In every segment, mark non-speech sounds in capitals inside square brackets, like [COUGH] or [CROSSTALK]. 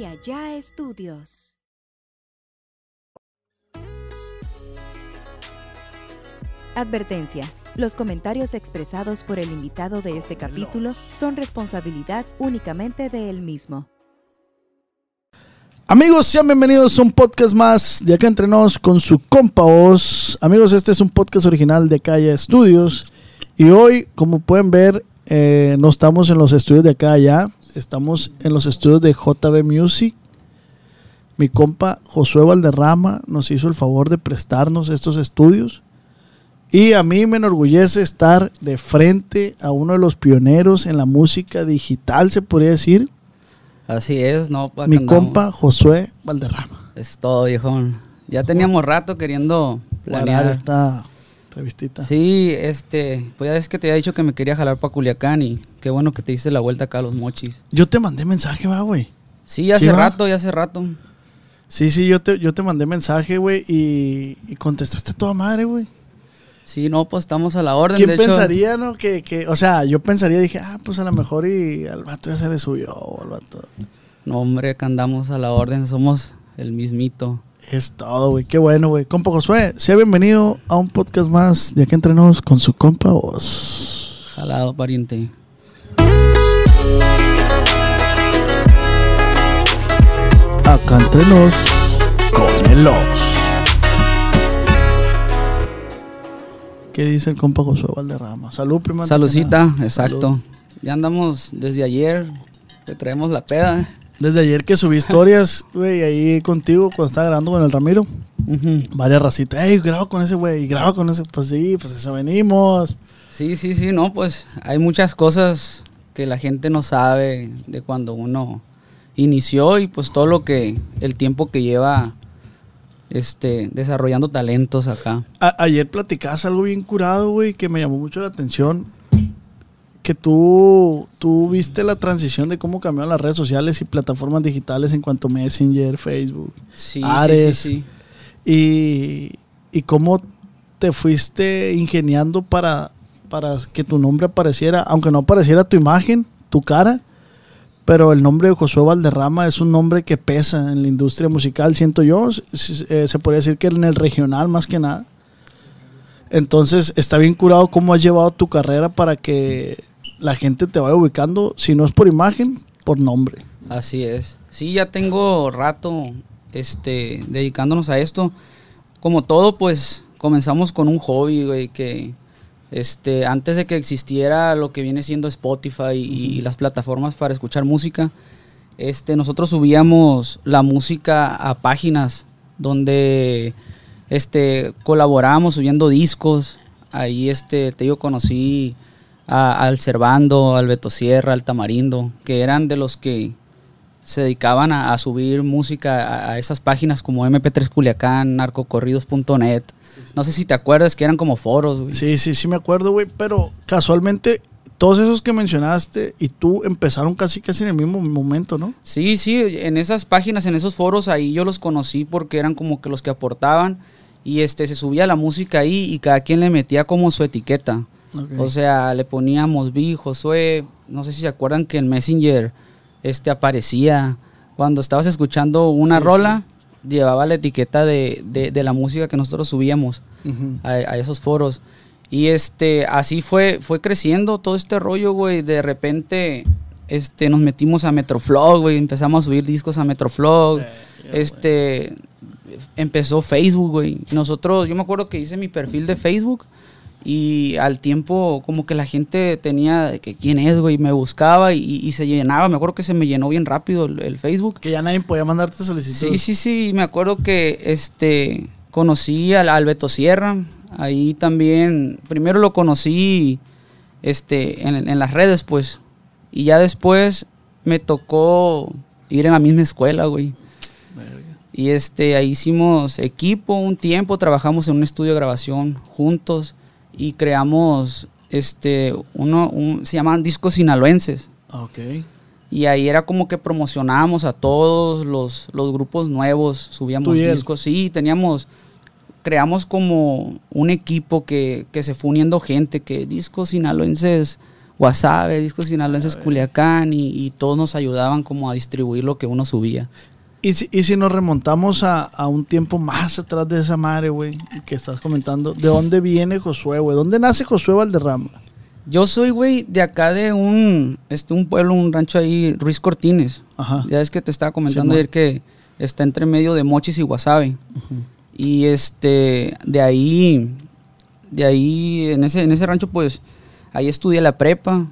y allá estudios. Advertencia. Los comentarios expresados por el invitado de este capítulo son responsabilidad únicamente de él mismo. Amigos, sean bienvenidos a un podcast más de acá entre nos con su compa Oz. Amigos, este es un podcast original de Calle Estudios. Y hoy, como pueden ver, eh, no estamos en los estudios de acá allá. Estamos en los estudios de JB Music. Mi compa Josué Valderrama nos hizo el favor de prestarnos estos estudios. Y a mí me enorgullece estar de frente a uno de los pioneros en la música digital, se podría decir. Así es, ¿no? Mi compa Josué Valderrama. Es todo, viejón. Ya teníamos rato queriendo planear esta entrevistita. Sí, este, pues ya es que te había dicho que me quería jalar para Culiacán y qué bueno que te hice la vuelta acá a los mochis. Yo te mandé mensaje, va, güey. Sí, hace rato, ya hace rato. Sí, sí, yo te, yo te mandé mensaje, güey, y, y contestaste toda madre, güey. Sí, no, pues estamos a la orden. ¿Quién pensaría, no? Que, que, o sea, yo pensaría, dije, ah, pues a lo mejor y al vato ya se le subió, al vato. No, hombre, que andamos a la orden, somos el mismito. Es todo, güey, qué bueno, güey. Compa Josué, sea bienvenido a un podcast más de Acá Entre Nos con su compa vos. Jalado, pariente. Acá Entre Nos con el. ¿Qué dice el compa Josué Valderrama? Salud, primero. Saludcita, exacto. Ya andamos desde ayer, te traemos la peda. Desde ayer que subí historias, [LAUGHS] güey, ahí contigo cuando estaba grabando con el Ramiro. Varias racitas. Ey, graba con ese güey, graba con ese. Pues sí, pues eso venimos. Sí, sí, sí, no, pues hay muchas cosas que la gente no sabe de cuando uno inició y pues todo lo que, el tiempo que lleva este, desarrollando talentos acá. ayer platicabas algo bien curado, güey, que me llamó mucho la atención. Que tú, tú viste la transición de cómo cambiaron las redes sociales y plataformas digitales en cuanto a Messenger, Facebook, sí, Ares. Sí, sí, y, y cómo te fuiste ingeniando para, para que tu nombre apareciera, aunque no apareciera tu imagen, tu cara, pero el nombre de Josué Valderrama es un nombre que pesa en la industria musical, siento yo, eh, se podría decir que en el regional más que nada. Entonces está bien curado cómo has llevado tu carrera para que la gente te vaya ubicando, si no es por imagen, por nombre. Así es. Sí, ya tengo rato este, dedicándonos a esto. Como todo, pues comenzamos con un hobby, güey, que este, antes de que existiera lo que viene siendo Spotify y, las plataformas para escuchar música, este, nosotros subíamos la música a páginas donde este, colaborábamos subiendo discos. Ahí este, te digo, conocí al Cervando, al Beto Sierra, al Tamarindo, que eran de los que se dedicaban a, subir música a, esas páginas como MP3 Culiacán, narcocorridos.net. No sé si te acuerdas que eran como foros, güey. Sí, sí, sí me acuerdo, güey, pero casualmente todos esos que mencionaste y tú empezaron casi casi en el mismo momento, ¿no? Sí, sí, en esas páginas, en esos foros ahí yo los conocí porque eran como que los que aportaban y este se subía la música ahí y cada quien le metía como su etiqueta. O sea, le poníamos Vi, Josué, no sé si se acuerdan que en Messenger este aparecía cuando estabas escuchando una rola, llevaba la etiqueta de, de, la música que nosotros subíamos a, esos foros. Y este, así fue, fue creciendo todo este rollo, güey. De repente, este, nos metimos a Metroflog, güey. Empezamos a subir discos a Metroflog. Eh, este, empezó Facebook, güey. Nosotros, yo me acuerdo que hice mi perfil de Facebook y al tiempo como que la gente tenía que quién es, güey, me buscaba y, se llenaba. Me acuerdo que se me llenó bien rápido el, Facebook. Que ya nadie podía mandarte solicitud. Sí, sí, sí. Me acuerdo que este conocí al, al Beto Sierra. Ahí también, primero lo conocí este, en, las redes, pues. Y ya después me tocó ir en la misma escuela, güey. Y este, ahí hicimos equipo un tiempo, trabajamos en un estudio de grabación juntos y creamos este uno se llamaban discos sinaloenses. Ok. Y ahí era como que promocionábamos a todos los, los grupos nuevos, subíamos discos. Sí, teníamos, creamos como un equipo que, que, se fue uniendo gente, que discos sinaloenses Guasave, discos sinaloenses Culiacán y, y todos nos ayudaban como a distribuir lo que uno subía. Y si, y si nos remontamos a, a un tiempo más atrás de esa madre, güey, que estás comentando, ¿de dónde viene Josué, güey? ¿Dónde nace Josué Valderrama? Yo soy, güey, de acá de un, este, un pueblo, un rancho ahí, Ruiz Cortines. Ajá. Ya es que te estaba comentando ayer que está entre medio de Mochis y Guasave. Y este, de ahí, de ahí, en ese, en ese rancho, pues, ahí estudié la prepa.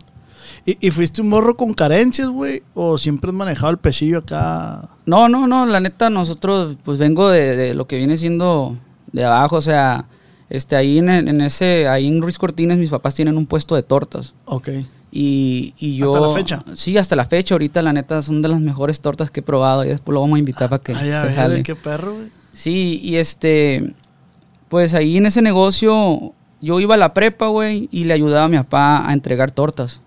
¿Y, y fuiste un morro con carencias, güey? ¿O siempre has manejado el pesillo acá? No, no, no, la neta, nosotros, pues vengo de, de lo que viene siendo de abajo, o sea, este, ahí en, en ese, ahí en Ruiz Cortines, mis papás tienen un puesto de tortas. Ok. Y, y yo... ¿Hasta la fecha? Sí, hasta la fecha. Ahorita, la neta, son de las mejores tortas que he probado. Y después lo vamos a invitar para que Ay, a se ver, jale. qué perro, güey. Sí, y este... Pues ahí en ese negocio, yo iba a la prepa, güey, y le ayudaba a mi papá a entregar tortas.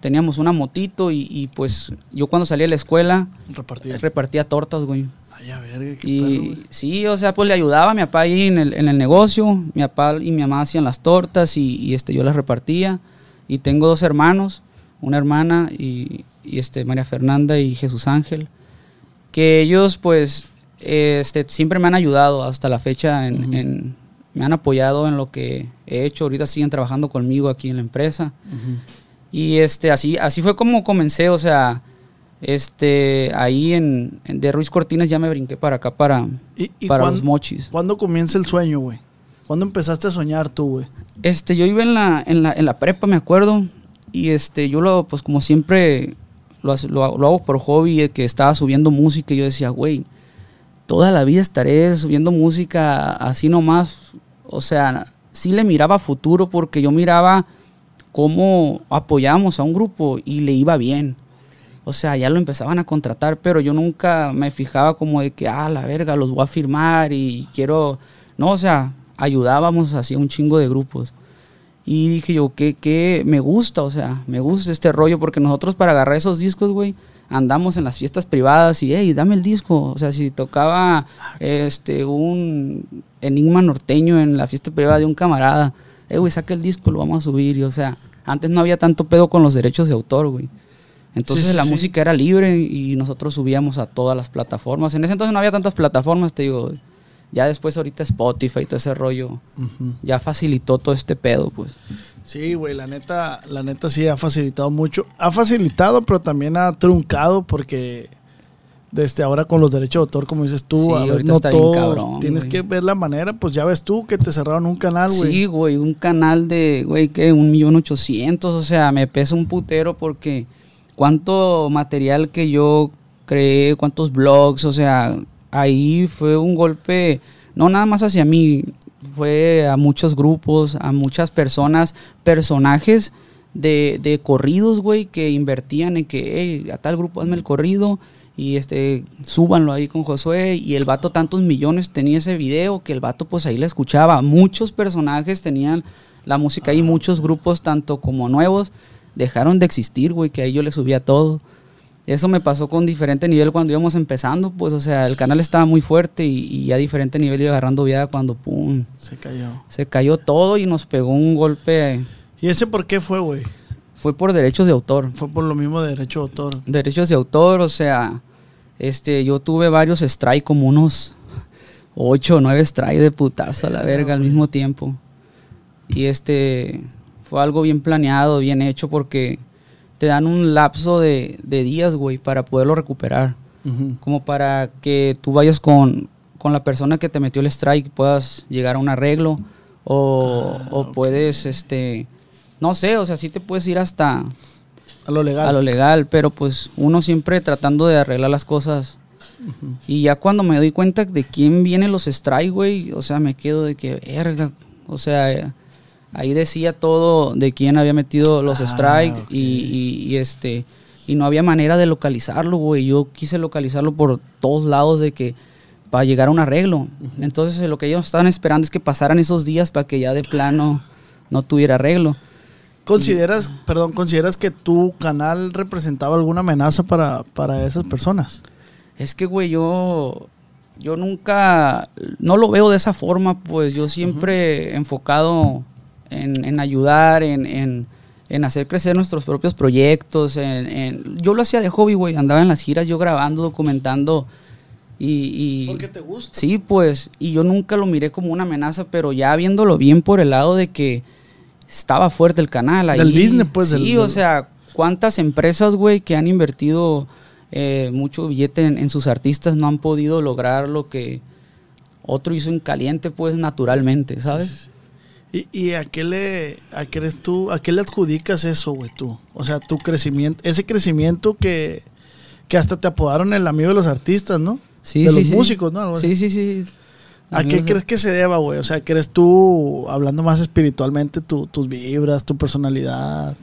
Teníamos una motito y, y, pues yo cuando salí de la escuela Repartido. repartía tortas, güey. Ay, a ver, qué perro, Y güey. sí, o sea, pues le ayudaba a mi papá ahí en el, en el negocio. Mi papá y mi mamá hacían las tortas y, y, este, yo las repartía. Y tengo dos hermanos, una hermana y, y, este, María Fernanda y Jesús Ángel. Que ellos, pues, este, siempre me han ayudado hasta la fecha. En, Ujú. en- me han apoyado en lo que he hecho. Ahorita siguen trabajando conmigo aquí en la empresa. Ujú. Y este, así, así fue como comencé, o sea, este, ahí en, en- de Ruiz Cortines ya me brinqué para acá, para, ¿Y, y para los mochis. cuándo comienza el sueño, güey? ¿Cuándo empezaste a soñar tú, güey? Este, yo iba en la, en la, en la prepa, me acuerdo, y este, yo lo, pues como siempre, lo, lo, hago- lo hago por hobby, que estaba subiendo música, y yo decía, güey, toda la vida estaré subiendo música así nomás, o sea, sí le miraba futuro, porque yo miraba cómo apoyamos a un grupo y le iba bien. O sea, ya lo empezaban a contratar, pero yo nunca me fijaba como de que, ah, la verga, los voy a firmar y quiero... No, o sea, ayudábamos así a un chingo de grupos. Y dije yo, que, que me gusta, o sea, me gusta este rollo, porque nosotros para agarrar esos discos, güey, andamos en las fiestas privadas y, hey, dame el disco. O sea, si tocaba este un enigma norteño en la fiesta privada de un camarada, eh, güey, saca el disco, lo vamos a subir. Y, o sea, antes no había tanto pedo con los derechos de autor, güey. Entonces Sí, sí, la sí. música era libre y nosotros subíamos a todas las plataformas. En ese entonces no había tantas plataformas, te digo. Ya después ahorita Spotify y todo ese rollo ya facilitó todo este pedo, pues. Sí, güey, la neta, la neta sí ha facilitado mucho. Ha facilitado, pero también ha truncado porque desde ahora con los derechos de autor, como dices tú, Sí, a ver, ahorita no todo, cabrón, tienes güey. que ver la manera, pues ya ves tú que te cerraron un canal, güey. Sí, güey, un canal de, güey, que un millón ochocientos, o sea, me pesa un putero porque cuánto material que yo creé, cuántos blogs, o sea, ahí fue un golpe, no nada más hacia mí, fue a muchos grupos, a muchas personas, personajes de, de corridos, güey, que invertían en que, hey, a tal grupo hazme el corrido y este, súbanlo ahí con Josué y el vato tantos millones tenía ese video que el vato pues ahí la escuchaba. Muchos personajes tenían la música ahí, muchos grupos tanto como nuevos dejaron de existir, güey, que ahí yo le subía todo. Eso me pasó con diferente nivel cuando íbamos empezando, pues, o sea, el canal estaba muy fuerte y, y a diferente nivel iba agarrando vida cuando, pum, Se cayó. se cayó todo y nos pegó un golpe. ¿Y ese por qué fue, güey? Fue por derechos de autor. Fue por lo mismo de derecho de autor. Derechos de autor, o sea, este, yo tuve varios strike, como unos 8 o 9 strike de putazo a la verga al mismo tiempo. Y este, fue algo bien planeado, bien hecho, porque te dan un lapso de, de días, güey, para poderlo recuperar. Como para que tú vayas con, con la persona que te metió el strike y puedas llegar a un arreglo. O, Ah, o puedes, este, no sé, o sea, sí te puedes ir hasta, A lo legal. a lo legal, pero pues uno siempre tratando de arreglar las cosas. Y ya cuando me doy cuenta de quién vienen los strike, güey, o sea, me quedo de que, verga, o sea, eh, ahí decía todo de quién había metido los Ah, strike ok. y, y- y, este, y no había manera de localizarlo, güey. Yo quise localizarlo por todos lados de que, para llegar a un arreglo. Entonces, lo que ellos estaban esperando es que pasaran esos días para que ya de plano no tuviera arreglo. ¿Consideras, perdón, consideras que tu canal representaba alguna amenaza para, para esas personas? Es que, güey, yo, yo nunca, no lo veo de esa forma, pues yo siempre enfocado en, en ayudar, en, en, en hacer crecer nuestros propios proyectos. En, yo lo hacía de hobby, güey. Andaba en las giras, yo grabando, documentando. Y, ¿Por qué te gusta? Sí, pues. Y yo nunca lo miré como una amenaza, pero ya viéndolo bien por el lado de que estaba fuerte el canal ahí. Del business, pues. Sí, o sea, cuántas empresas, güey, que han invertido eh, mucho billete en, sus artistas no han podido lograr lo que otro hizo en caliente, pues, naturalmente, ¿sabes? ¿Y, a qué le a qué eres tú, a qué le adjudicas eso, güey, tú? O sea, tu crecimiento, ese crecimiento que, que hasta te apodaron el amigo de los artistas, ¿no? Sí, de sí, los sí. músicos, ¿no? sí, sí, sí. ¿A qué crees que se deba, güey? O sea, ¿crees tú, hablando más espiritualmente, tus vibras, tu personalidad?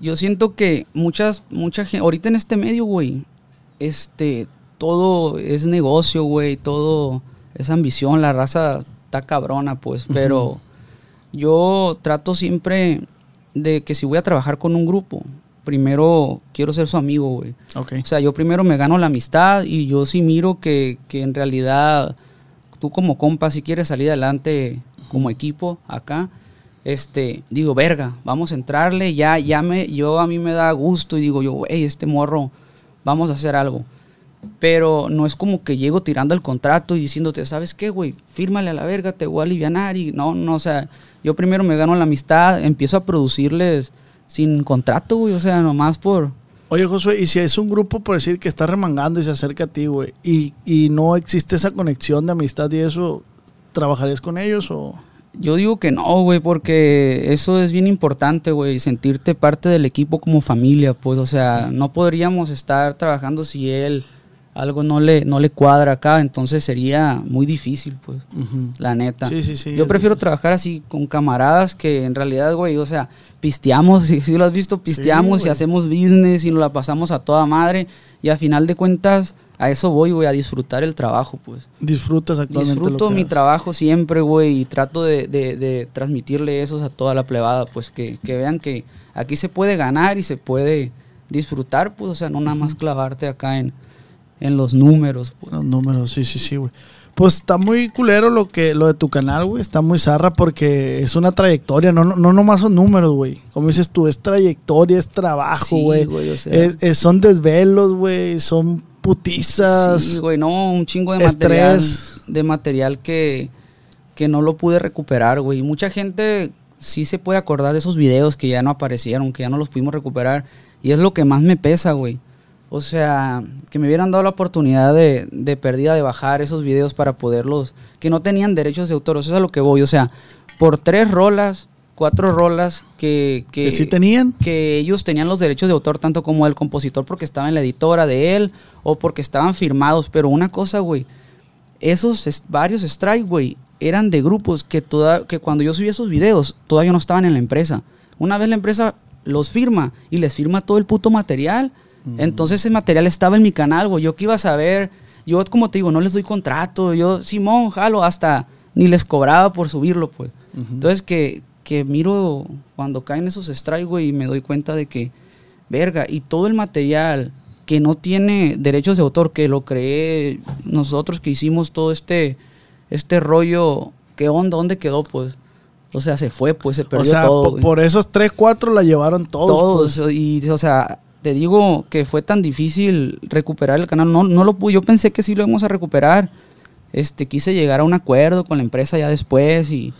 Yo siento que muchas, mucha gente, ahorita en este medio, güey, este, todo es negocio, güey, todo es ambición, la raza está cabrona, pues, pero yo trato siempre de que si voy a trabajar con un grupo, primero quiero ser su amigo, güey. O sea, yo primero me gano la amistad y yo sí miro que, que en realidad tú como compa, si quieres salir adelante como equipo acá, este, digo, verga, vamos a entrarle, ya, ya me, yo a mí me da gusto y digo yo, güey, este morro, vamos a hacer algo. Pero no es como que llego tirando el contrato y diciéndote, ¿sabes qué, güey? Fírmale a la verga, te voy a aliviar y no, no, o sea, yo primero me gano la amistad, empiezo a producirles sin contrato, güey, o sea, nomás por... Oye, Josué, y si es un grupo, por decir, que está remangando y se acerca a ti, güey, y, y no existe esa conexión de amistad y eso, ¿trabajarías con ellos o...? Yo digo que no, güey, porque eso es bien importante, güey, sentirte parte del equipo como familia, pues, o sea, no podríamos estar trabajando si él algo no le, no le cuadra acá, entonces sería muy difícil, pues, la neta. Sí, sí, sí. Yo prefiero trabajar así con camaradas que en realidad, güey, o sea, pisteamos, [LAUGHS] si, si lo has visto, pisteamos y hacemos business y nos la pasamos a toda madre y a final de cuentas a eso voy, güey, a disfrutar el trabajo, pues. Disfrutas actualmente. Disfruto mi trabajo siempre, güey, y trato de, de, transmitirle eso a toda la plebada, pues que, que, vean que aquí se puede ganar y se puede disfrutar, pues, o sea, no nada más clavarte acá en, en los números. Los números, sí, sí, sí, güey. Pues está muy culero lo que lo de tu canal, güey. Está muy zarra porque es una trayectoria, no, no, no nomás son números, güey. Como dices tú, es trayectoria, es trabajo, güey. son desvelos, güey. Son putizas. Sí, güey, no, un chingo de material. De material que, que no lo pude recuperar, güey. Mucha gente sí se puede acordar de esos videos que ya no aparecieron, que ya no los pudimos recuperar. Y es lo que más me pesa, güey. O sea, que me hubieran dado la oportunidad de, de pérdida de bajar esos videos para poderlos. que no tenían derechos de autor. Eso es a lo que voy. O sea, por tres rolas cuatro rolas que, que, sí tenían. Que ellos tenían los derechos de autor, tanto como el compositor, porque estaba en la editora de él o porque estaban firmados. Pero una cosa, güey, esos varios strikes, güey, eran de grupos que, toda, que cuando yo subí esos videos todavía no estaban en la empresa. Una vez la empresa los firma y les firma todo el puto material. Entonces ese material estaba en mi canal, güey. Yo que iba a saber, yo como te digo, no les doy contrato. Yo, Simón, jalo, hasta ni les cobraba por subirlo, pues. Entonces que, que miro cuando caen esos strikes, güey, y me doy cuenta de que, verga, y todo el material que no tiene derechos de autor, que lo creé nosotros que hicimos todo este, este rollo, ¿qué onda? ¿Dónde quedó? Pues, o sea, se fue, pues, se perdió o sea, todo. Por, esos tres, cuatro la llevaron todos. Todos, pues. y, o sea, te digo que fue tan difícil recuperar el canal, no, no lo pude, yo pensé que sí lo íbamos a recuperar, este, quise llegar a un acuerdo con la empresa ya después y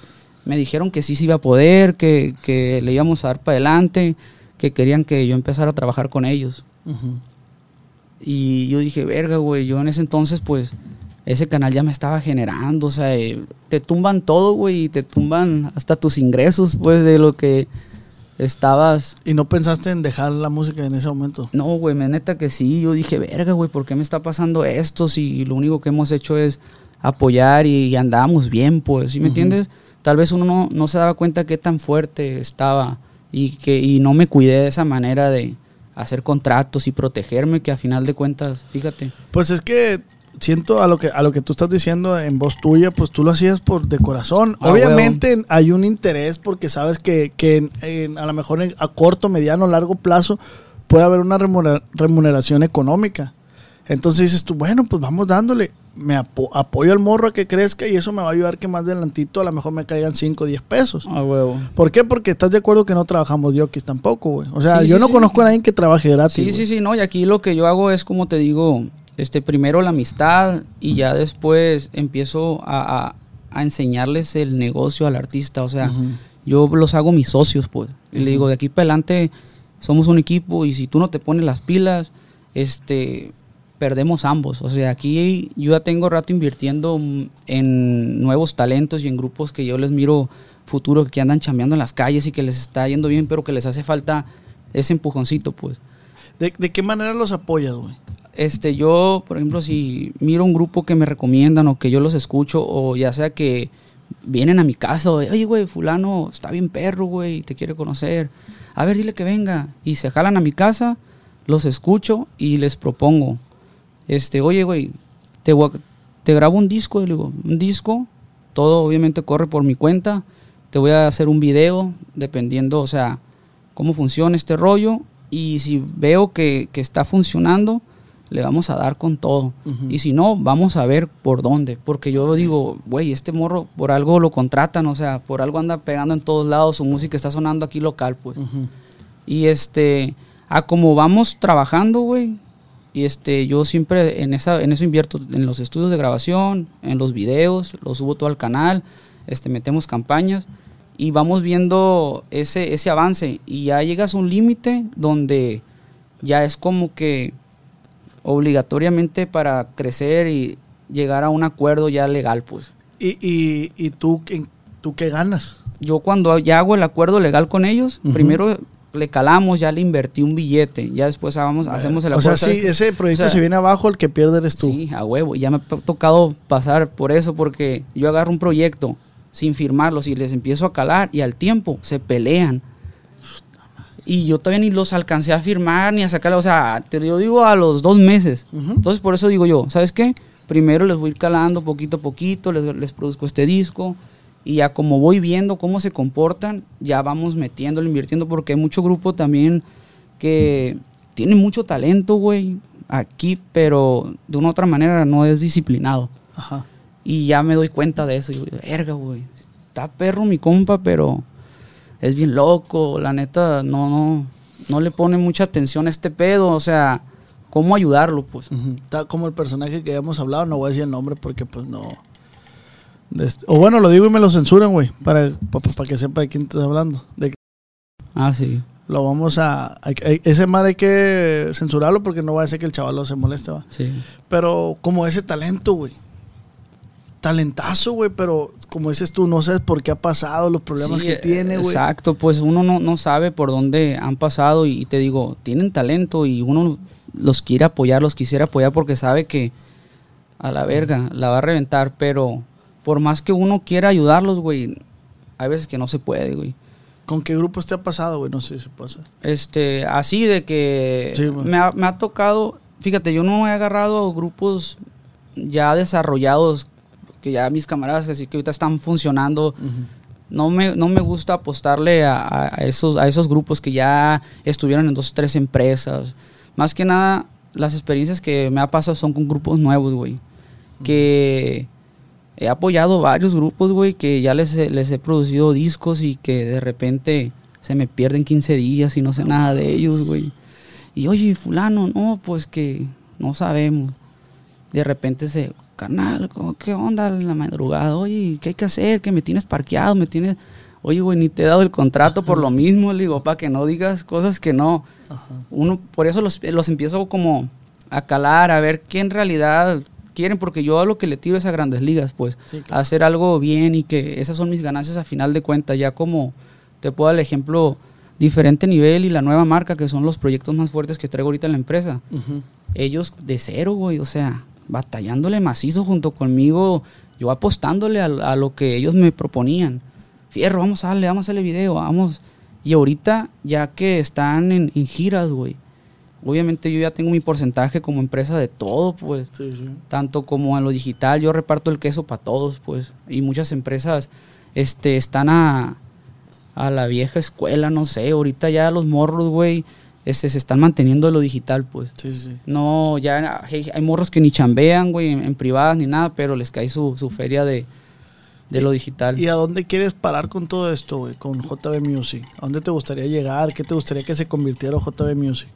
me dijeron que sí se iba a poder, que, que, le íbamos a dar para adelante, que querían que yo empezara a trabajar con ellos. Y yo dije, verga, güey, yo en ese entonces, pues, ese canal ya me estaba generando, o sea, eh, te tumban todo, güey, y te tumban hasta tus ingresos, pues, de lo que estabas... ¿Y no pensaste en dejar la música en ese momento? No, güey, me neta que sí, yo dije, verga, güey, ¿por qué me está pasando esto si lo único que hemos hecho es apoyar y, andábamos bien, pues, ¿sí me entiendes? tal vez uno no, se daba cuenta qué tan fuerte estaba y que y no me cuidé de esa manera de hacer contratos y protegerme que a final de cuentas, fíjate. Pues es que siento a lo que a lo que tú estás diciendo en voz tuya, pues tú lo hacías por de corazón. Ah, Obviamente hay un interés porque sabes que, que a lo mejor a corto, mediano, largo plazo puede haber una remuneración económica. Entonces dices tú, bueno, pues vamos dándole. Me apoyo al morro a que crezca y eso me va a ayudar que más adelantito a lo mejor me caigan 5 o 10 pesos. Ah, huevo. ¿Por qué? Porque estás de acuerdo que no trabajamos diokis tampoco, güey. O sea, yo no conozco a nadie que trabaje gratis. Sí, sí, sí, no. Y aquí lo que yo hago es, como te digo, este, primero la amistad y ya después empiezo a, enseñarles el negocio al artista. O sea, yo los hago mis socios, pues. Y le digo, de aquí para adelante somos un equipo y si tú no te pones las pilas, este, perdemos ambos. O sea, aquí yo ya tengo rato invirtiendo en nuevos talentos y en grupos que yo les miro futuro, que andan chambeando en las calles y que les está yendo bien, pero que les hace falta ese empujoncito, pues. ¿De, qué manera los apoyas, güey? Este, yo, por ejemplo, si miro un grupo que me recomiendan o que yo los escucho, o ya sea que vienen a mi casa, o de, oye, güey, fulano está bien perro, güey, te quiere conocer. A ver, dile que venga. Y se jalan a mi casa, los escucho y les propongo. Este, oye, güey, te, grabo un disco, le digo, un disco, todo obviamente corre por mi cuenta, te voy a hacer un video, dependiendo, o sea, cómo funciona este rollo, y si veo que está funcionando, le vamos a dar con todo. Y si no, vamos a ver por dónde. Porque yo digo, güey, este morro por algo lo contratan, o sea, por algo anda pegando en todos lados, su música está sonando aquí local, pues. Y este, a como vamos trabajando, güey, y este, yo siempre en, esa, en eso invierto, en los estudios de grabación, en los videos, los subo todo al canal, este, metemos campañas y vamos viendo ese, ese avance. Y ya llegas a un límite donde ya es como que obligatoriamente para crecer y llegar a un acuerdo ya legal, pues. ¿Y, y, y tú, tú qué ganas? Yo cuando ya hago el acuerdo legal con ellos, primero le calamos, ya le invertí un billete, ya después vamos, hacemos el acuerdo. O sea, sí, ese proyecto se viene abajo, el que pierde eres tú. Sí, a huevo, ya me ha tocado pasar por eso, porque yo agarro un proyecto sin firmarlos y les empiezo a calar y al tiempo se pelean y yo todavía ni los alcancé a firmar ni a sacarlos, o sea, te lo digo a los dos meses. Entonces por eso digo yo, ¿sabes qué? Primero les voy a ir calando poquito a poquito, les, les produzco este disco y ya como voy viendo cómo se comportan, ya vamos metiéndolo, invirtiendo, porque hay mucho grupo también que tiene mucho talento, güey, aquí, pero de una u otra manera no es disciplinado. Ajá. Y ya me doy cuenta de eso. Y digo, verga, güey, está perro mi compa, pero es bien loco, la neta, no, no, no le pone mucha atención a este pedo, o sea, ¿cómo ayudarlo, pues? Está como el personaje que habíamos hablado, no voy a decir el nombre porque pues no... Este, o bueno, lo digo y me lo censuran, güey, para, para, que sepa de quién estás hablando. ah, sí. Lo vamos a, Ese mal hay que censurarlo porque no va a ser que el chaval se moleste, va. Sí. Pero como ese talento, güey talentazo, güey, pero como dices tú, no sabes por qué ha pasado, los problemas que tiene, güey. Exacto, pues uno no, sabe por dónde han pasado y, te digo, tienen talento y uno los quiere apoyar, los quisiera apoyar porque sabe que a la verga la va a reventar, pero por más que uno quiera ayudarlos, güey, hay veces que no se puede, güey. ¿Con qué grupos te ha pasado, güey? No sé si pasa. Este, así de que me, ha, me ha tocado, fíjate, yo no he agarrado grupos ya desarrollados que ya mis camaradas así que ahorita están funcionando. No me, no me gusta apostarle a, esos, a esos grupos que ya estuvieron en dos o tres empresas. Más que nada, las experiencias que me ha pasado son con grupos nuevos, güey. Que he apoyado varios grupos, güey, que ya les, les he producido discos y que de repente se me pierden 15 días y no sé nada de ellos, güey. Y oye, fulano, no, pues que no sabemos. De repente se carnal, ¿qué onda en la madrugada? Oye, ¿qué hay que hacer? Que me tienes parqueado, me tienes... Oye, güey, ni te he dado el contrato por lo [LAUGHS] mismo, le digo, para que no digas cosas que no. Uno, por eso los, los empiezo como a calar, a ver qué en realidad quieren, porque yo a lo que le tiro es a grandes ligas, pues, hacer algo bien y que esas son mis ganancias a final de cuentas, ya como te puedo dar el ejemplo, diferente nivel y la nueva marca, que son los proyectos más fuertes que traigo ahorita en la empresa. Ellos de cero, güey, o sea, batallándole macizo junto conmigo, yo apostándole a, lo que ellos me proponían. Fierro, vamos a darle, vamos a hacerle video, vamos. Y ahorita, ya que están en, giras, güey, obviamente yo ya tengo mi porcentaje como empresa de todo, pues. Tanto como en lo digital, yo reparto el queso para todos, pues. Y muchas empresas este, están a, a la vieja escuela, no sé. Ahorita ya los morros, güey, este, se están manteniendo lo digital, pues. Sí, sí. No, ya hay, hay morros que ni chambean, güey, en, en privadas ni nada, pero les cae su, su feria de, de lo digital. ¿Y a dónde quieres parar con todo esto, güey? Con JB Music. ¿A dónde te gustaría llegar? ¿Qué te gustaría que se convirtiera JB Music?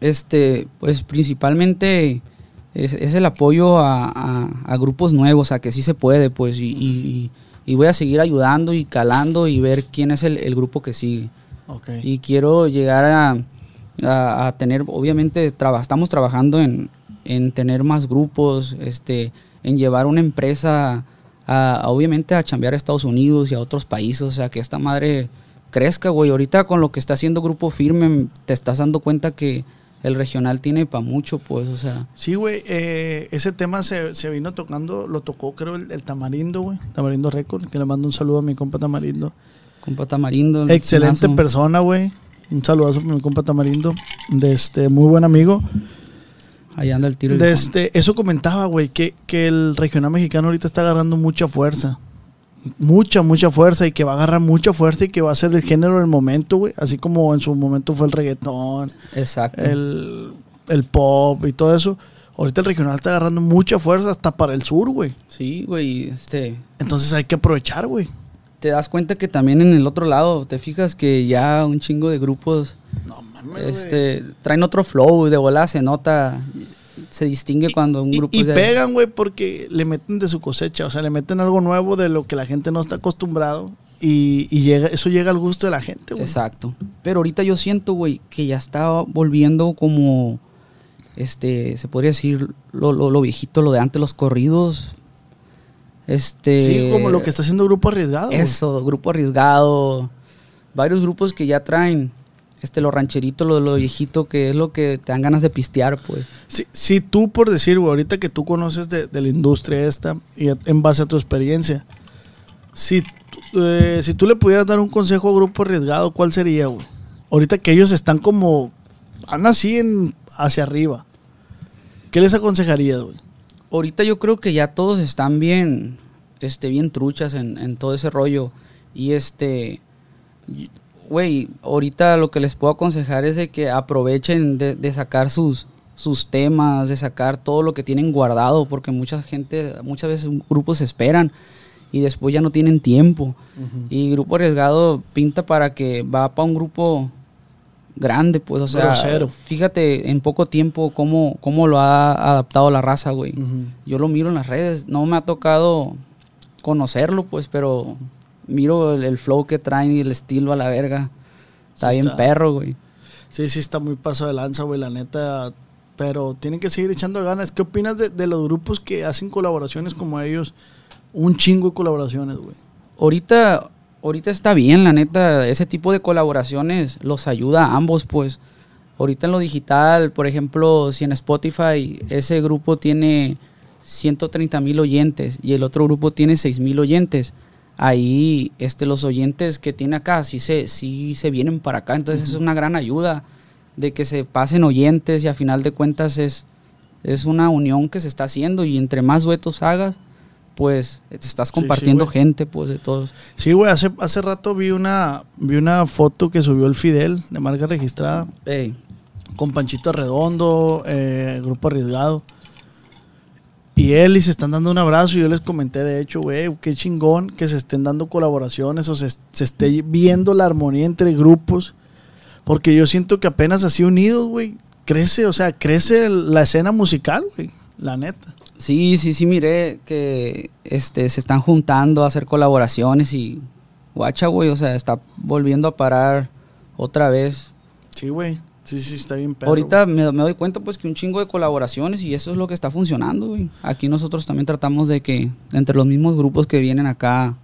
Este, pues principalmente es, es el apoyo a, a- a grupos nuevos, a que sí se puede, pues, y, y- y voy a seguir ayudando y calando y ver quién es el, el grupo que sigue. Y quiero llegar a, a- a tener, obviamente, traba- estamos trabajando en, en tener más grupos, este, en llevar una empresa, a, a, obviamente, a chambear a Estados Unidos y a otros países, o sea, que esta madre crezca, güey. Ahorita con lo que está haciendo Grupo Firme, te estás dando cuenta que el regional tiene para mucho, pues, o sea, Sí, güey, eh, ese tema se, se vino tocando, lo tocó creo el, el Tamarindo, güey, Tamarindo Record, que le mando un saludo a mi compa Tamarindo. compa Tamarindo. el Excelente persona, güey. Un saludazo para mi compa Tamarindo, de este, muy buen amigo. Ahí anda el tiro. De este, eso comentaba, güey, que, que el regional mexicano ahorita está agarrando mucha fuerza. Mucha, mucha fuerza y que va a agarrar mucha fuerza y que va a ser el género del momento, güey. Así como en su momento fue el reggaetón, Exacto. el, el pop y todo eso. Ahorita el regional está agarrando mucha fuerza hasta para el sur, güey. Sí, güey, este... Entonces hay que aprovechar, güey. Te das cuenta que también en el otro lado, te fijas que ya un chingo de grupos No mames, güey. este, traen otro flow y de volada se nota, se distingue cuando un Y- grupo y, de- pegan, güey, porque le meten de su cosecha, o sea, le meten algo nuevo de lo que la gente no está acostumbrado y, y llega, eso llega al gusto de la gente, güey. Exacto. Pero ahorita yo siento, güey, que ya está volviendo como, este, se podría decir, lo, lo, lo viejito, lo de antes, los corridos. Este... Sí, como lo que está haciendo Grupo Arriesgado. Eso, grupo arriesgado. Varios grupos que ya traen este lo rancherito, lo, lo viejito, que es lo que te dan ganas de pistear, pues. Si, si tú, por decir, güey, ahorita que tú conoces de, de la industria esta y en base a tu experiencia, si, tú- eh, si tú le pudieras dar un consejo a Grupo Arriesgado, ¿cuál sería, güey? Ahorita que ellos están como, van así en, hacia arriba. ¿Qué les aconsejarías, güey? Ahorita yo creo que ya todos están bien, este, bien truchas en, en todo ese rollo. Y este, güey, ahorita lo que les puedo aconsejar es de que aprovechen de, de sacar sus, sus temas, de sacar todo lo que tienen guardado, porque mucha gente, muchas veces grupos esperan y después ya no tienen tiempo. Y Grupo Arriesgado pinta para que va para un grupo grande, pues, o sea, Grosero. fíjate en poco tiempo cómo, cómo lo ha adaptado la raza, güey. Yo lo miro en las redes, no me ha tocado conocerlo, pues, pero miro el, el flow que traen y el estilo a la verga. Está Sí bien está. perro, güey. Sí, sí, está muy paso de lanza, güey, la neta. Pero tienen que seguir echando ganas. ¿Qué opinas de, de los grupos que hacen colaboraciones como ellos? Un chingo de colaboraciones, güey. Ahorita, ahorita está bien, la neta, ese tipo de colaboraciones los ayuda a ambos, pues. Ahorita en lo digital, por ejemplo, si en Spotify ese grupo tiene 130 mil oyentes y el otro grupo tiene 6 mil oyentes, ahí este, los oyentes que tiene acá sí se, sí se vienen para acá. Entonces es una gran ayuda de que se pasen oyentes y a final de cuentas es, es una unión que se está haciendo y entre más duetos hagas, pues te estás sí, compartiendo gente pues de todos. Sí, güey, hace, hace rato vi una, vi una foto que subió el Fidel de marca registrada Ey, con Panchito Redondo, eh, Grupo Arriesgado. Y él y se están dando un abrazo. Y yo les comenté, de hecho, güey, qué chingón que se estén dando colaboraciones o se, se esté viendo la armonía entre grupos. Porque yo siento que apenas así unidos, güey, crece, o sea, crece la escena musical, güey, la neta. Sí, sí, sí, miré que este, se están juntando a hacer colaboraciones y guacha, güey, o sea, está volviendo a parar otra vez. Sí, güey, sí, sí, está bien perro. Ahorita me, me doy cuenta pues que un chingo de colaboraciones y eso es lo que está funcionando, güey. Aquí nosotros también tratamos de que entre los mismos grupos que vienen acá,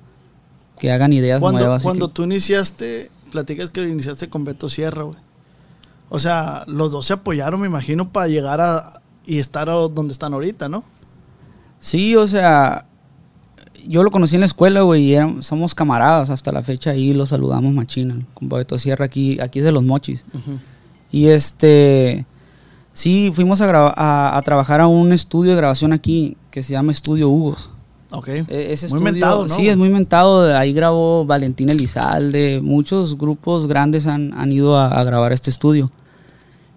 que hagan ideas Cuando, nuevas. cuando que- tú iniciaste, platicas que iniciaste con Beto Sierra, güey. O sea, los dos se apoyaron, me imagino, para llegar a y estar a donde están ahorita, ¿no? Sí, o sea, yo lo conocí en la escuela, güey, y eran- somos camaradas hasta la fecha ahí, lo saludamos machina, con Beto Sierra aquí, aquí es de los mochis. Y este, sí, fuimos a, a, a trabajar a un estudio de grabación aquí que se llama Estudio Hugos. Ok. E- Ese Muy estudio, mentado, ¿no? Sí, es muy mentado. Ahí grabó Valentín Elizalde. Muchos grupos grandes han, han ido a, a grabar este estudio.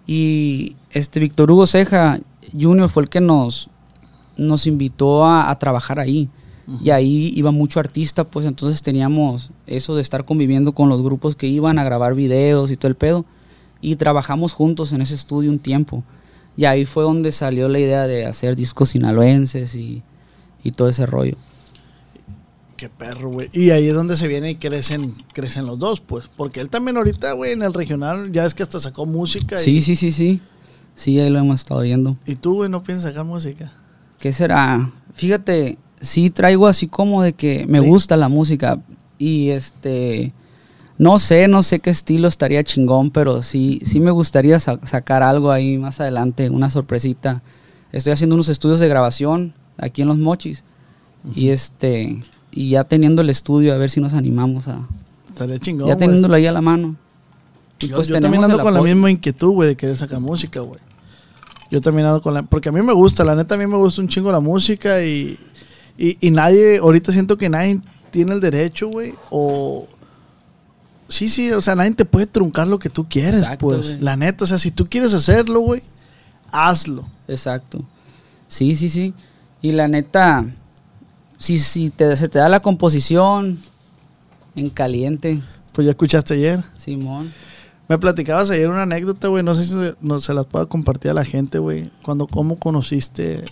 Y este Víctor Hugo Ceja Junior fue el que nos, nos invitó a, trabajar ahí. Y ahí iba mucho artista, pues entonces teníamos eso de estar conviviendo con los grupos que iban a grabar videos y todo el pedo. Y trabajamos juntos en ese estudio un tiempo. Y ahí fue donde salió la idea de hacer discos sinaloenses y, y todo ese rollo. Qué perro, güey. Y ahí es donde se viene y crecen, crecen los dos, pues. Porque él también ahorita, güey, en el regional, ya es que hasta sacó música. Sí, sí, sí, sí. Sí, ahí lo hemos estado viendo. ¿Y tú, güey, no piensas sacar música? ¿Qué será? Fíjate, sí traigo así como de que me gusta la música. Y este. No sé, no sé qué estilo estaría chingón, pero sí, sí me gustaría sacar algo ahí más adelante, una sorpresita. Estoy haciendo unos estudios de grabación aquí en Los Mochis. Y este y ya teniendo el estudio, a ver si nos animamos a. Estaría chingón. Ya teniéndolo ahí a la mano. Y yo, pues también ando con la misma inquietud, güey, de querer sacar música, güey. Yo también ando con la. Porque a mí me gusta, la neta, a mí me gusta un chingo la música y. Y, nadie, ahorita siento que nadie tiene el derecho, güey, o. Sí, sí, o sea, nadie te puede truncar lo que tú quieres, pues. La neta, o sea, si tú quieres hacerlo, güey, hazlo. Exacto. Sí, sí, sí. Y la neta, si, si te, se te da la composición en caliente. Pues ya escuchaste ayer. Simón. Me platicabas ayer una anécdota, güey. No sé si no, se las puedo compartir a la gente, güey. Cuando, cómo conociste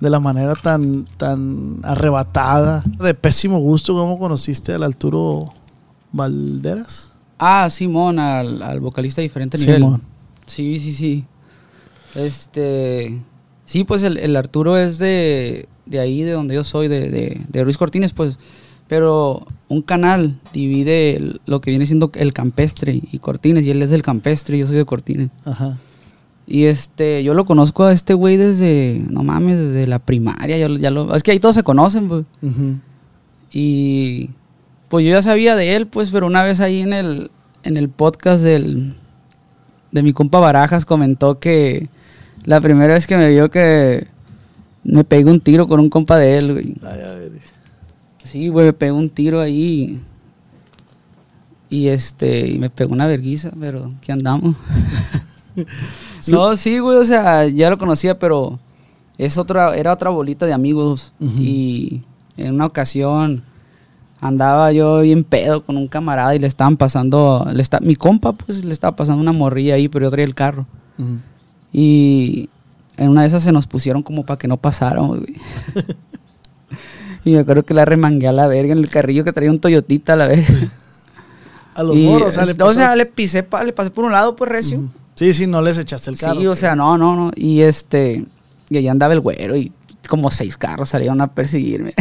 de la manera tan, tan arrebatada, de pésimo gusto, cómo conociste al Arturo Valderas. Ah, Simón, al, al vocalista diferente nivel. Simón. Sí, sí, sí. Este. Sí, pues el, el Arturo es de, de ahí, de donde yo soy, de, de, de Ruiz Cortines, pues, pero un canal divide lo que viene siendo el campestre y Cortines, y él es del campestre y yo soy de Cortines. Ajá. Y este, yo lo conozco a este güey desde, no mames, desde la primaria, ya, ya lo, es que ahí todos se conocen, pues. Y pues yo ya sabía de él, pues, pero una vez ahí en el, en el podcast del, de mi compa Barajas comentó que la primera vez que me vio que me pegué un tiro con un compa de él, güey. Ay, a ver. Sí, güey, me pegó un tiro ahí. Y este, y me pegó una verguiza, pero ¿qué andamos? [LAUGHS] no, sí, güey, o sea, ya lo conocía, pero es otra, era otra bolita de amigos. Y en una ocasión andaba yo bien pedo con un camarada y le estaban pasando, le está, mi compa, pues le estaba pasando una morrilla ahí, pero yo traía el carro. Y en una de esas se nos pusieron como para que no pasáramos, güey. [LAUGHS] y me acuerdo que la remangué a la verga en el carrillo que traía un Toyotita a la verga. [LAUGHS] A los moros, o sea, le, o sea, le pisé, le pasé por un lado, pues recio. Sí, sí, no les echaste el carro. Sí, o sea, no, no, no. Y este, y ahí andaba el güero y como seis carros salieron a perseguirme.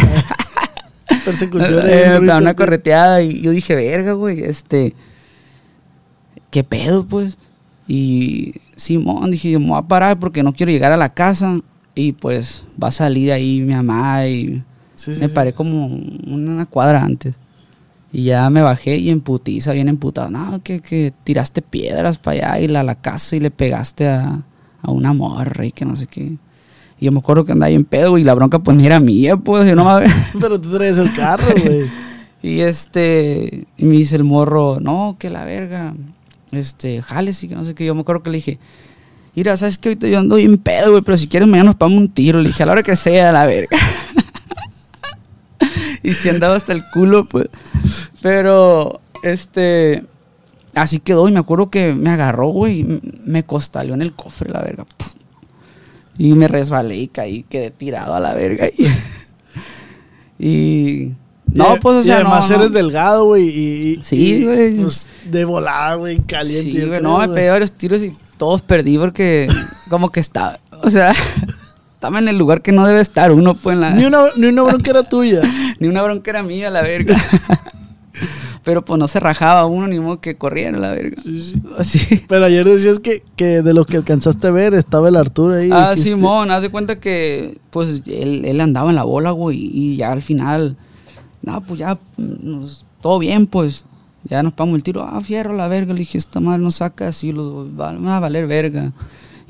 [LAUGHS] Persecución. eh, una correteada y yo dije, verga, güey, este, ¿qué pedo, pues? Y Simón, dije, yo me voy a parar porque no quiero llegar a la casa. Y pues va a salir ahí mi mamá y me paré como una cuadra antes. Y ya me bajé y en putiza, bien emputado. No, que, que tiraste piedras para allá y la, la casa y le pegaste a, a una morra y que no sé qué. Y yo me acuerdo que andaba ahí en pedo y la bronca pues ni era mía, pues yo no me... [LAUGHS] Pero tú traes el carro, [LAUGHS] güey. y este, y me dice el morro, no, que la verga este, jales y que no sé qué. Yo me acuerdo que le dije, mira, ¿sabes que Ahorita yo ando bien pedo, güey, pero si quieres mañana nos pagamos un tiro. Le dije, a la hora que sea, la verga. [LAUGHS] [LAUGHS] y si andaba hasta el culo, pues. Pero, este, así quedó y me acuerdo que me agarró, güey, me costaleó en el cofre, la verga. Y me resbalé y caí, quedé tirado a la verga. [LAUGHS] y no, pues, o sea, y además eres delgado, güey, y, sí, güey. Pues, de volada, güey, caliente. Sí, güey, no, me pegué varios tiros y todos perdí porque como que estaba, o sea, [LAUGHS] estaba en el lugar que no debe estar uno, pues, en la... Ni una, ni una bronca era tuya. Ni una bronca era mía, la verga. [LAUGHS] Pero pues no se rajaba uno ni modo que corriera la verga. Así. Pero ayer decías que, que, de lo que alcanzaste a ver estaba el Arturo ahí. Ah, Simón, haz de cuenta que pues él, él andaba en la bola, güey, y ya al final no, pues ya, todo bien, pues. Ya nos pagamos el tiro, ah, fierro la verga. Le dije, esta madre no saca así, los va, a valer verga.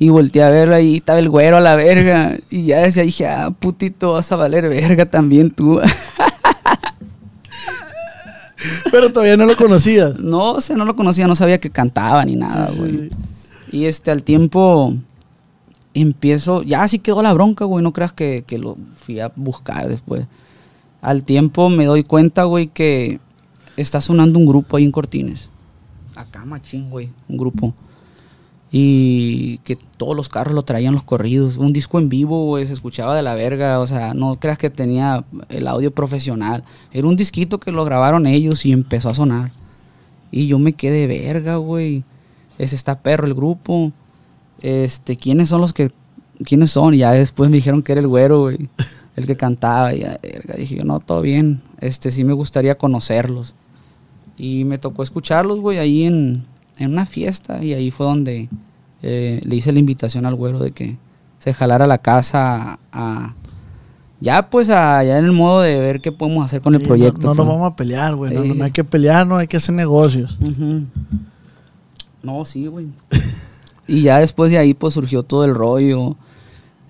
Y volteé a verlo ahí, estaba el güero a la verga. Y ya decía, dije, ah, putito, vas a valer verga también tú. [LAUGHS] Pero todavía no lo conocías. No, o sea, no lo conocía, no sabía que cantaba ni nada, güey. Y este, al tiempo empiezo, ya así quedó la bronca, güey, no creas que, que lo fui a buscar después. Al tiempo me doy cuenta, güey, que está sonando un grupo ahí en Cortines. Acá, machín, güey, un grupo. Y que todos los carros lo traían los corridos. Un disco en vivo, güey, se escuchaba de la verga. O sea, no creas que tenía el audio profesional. Era un disquito que lo grabaron ellos y empezó a sonar. Y yo me quedé verga, güey. Ese está perro el grupo. Este, ¿quiénes son los que quiénes son? Y ya después me dijeron que era el güero, güey, [LAUGHS] el que cantaba. Y ya, verga, dije yo, no, todo bien. Este, sí me gustaría conocerlos. Y me tocó escucharlos, güey, ahí en, en una fiesta. Y ahí fue donde eh, le hice la invitación al güero de que se jalara la casa a, ya pues allá en el modo de ver qué podemos hacer con el proyecto. No, no nos vamos a pelear, güey. No, no, hay que pelear, no hay que hacer negocios. No, sí, güey. y ya después de ahí, pues surgió todo el rollo.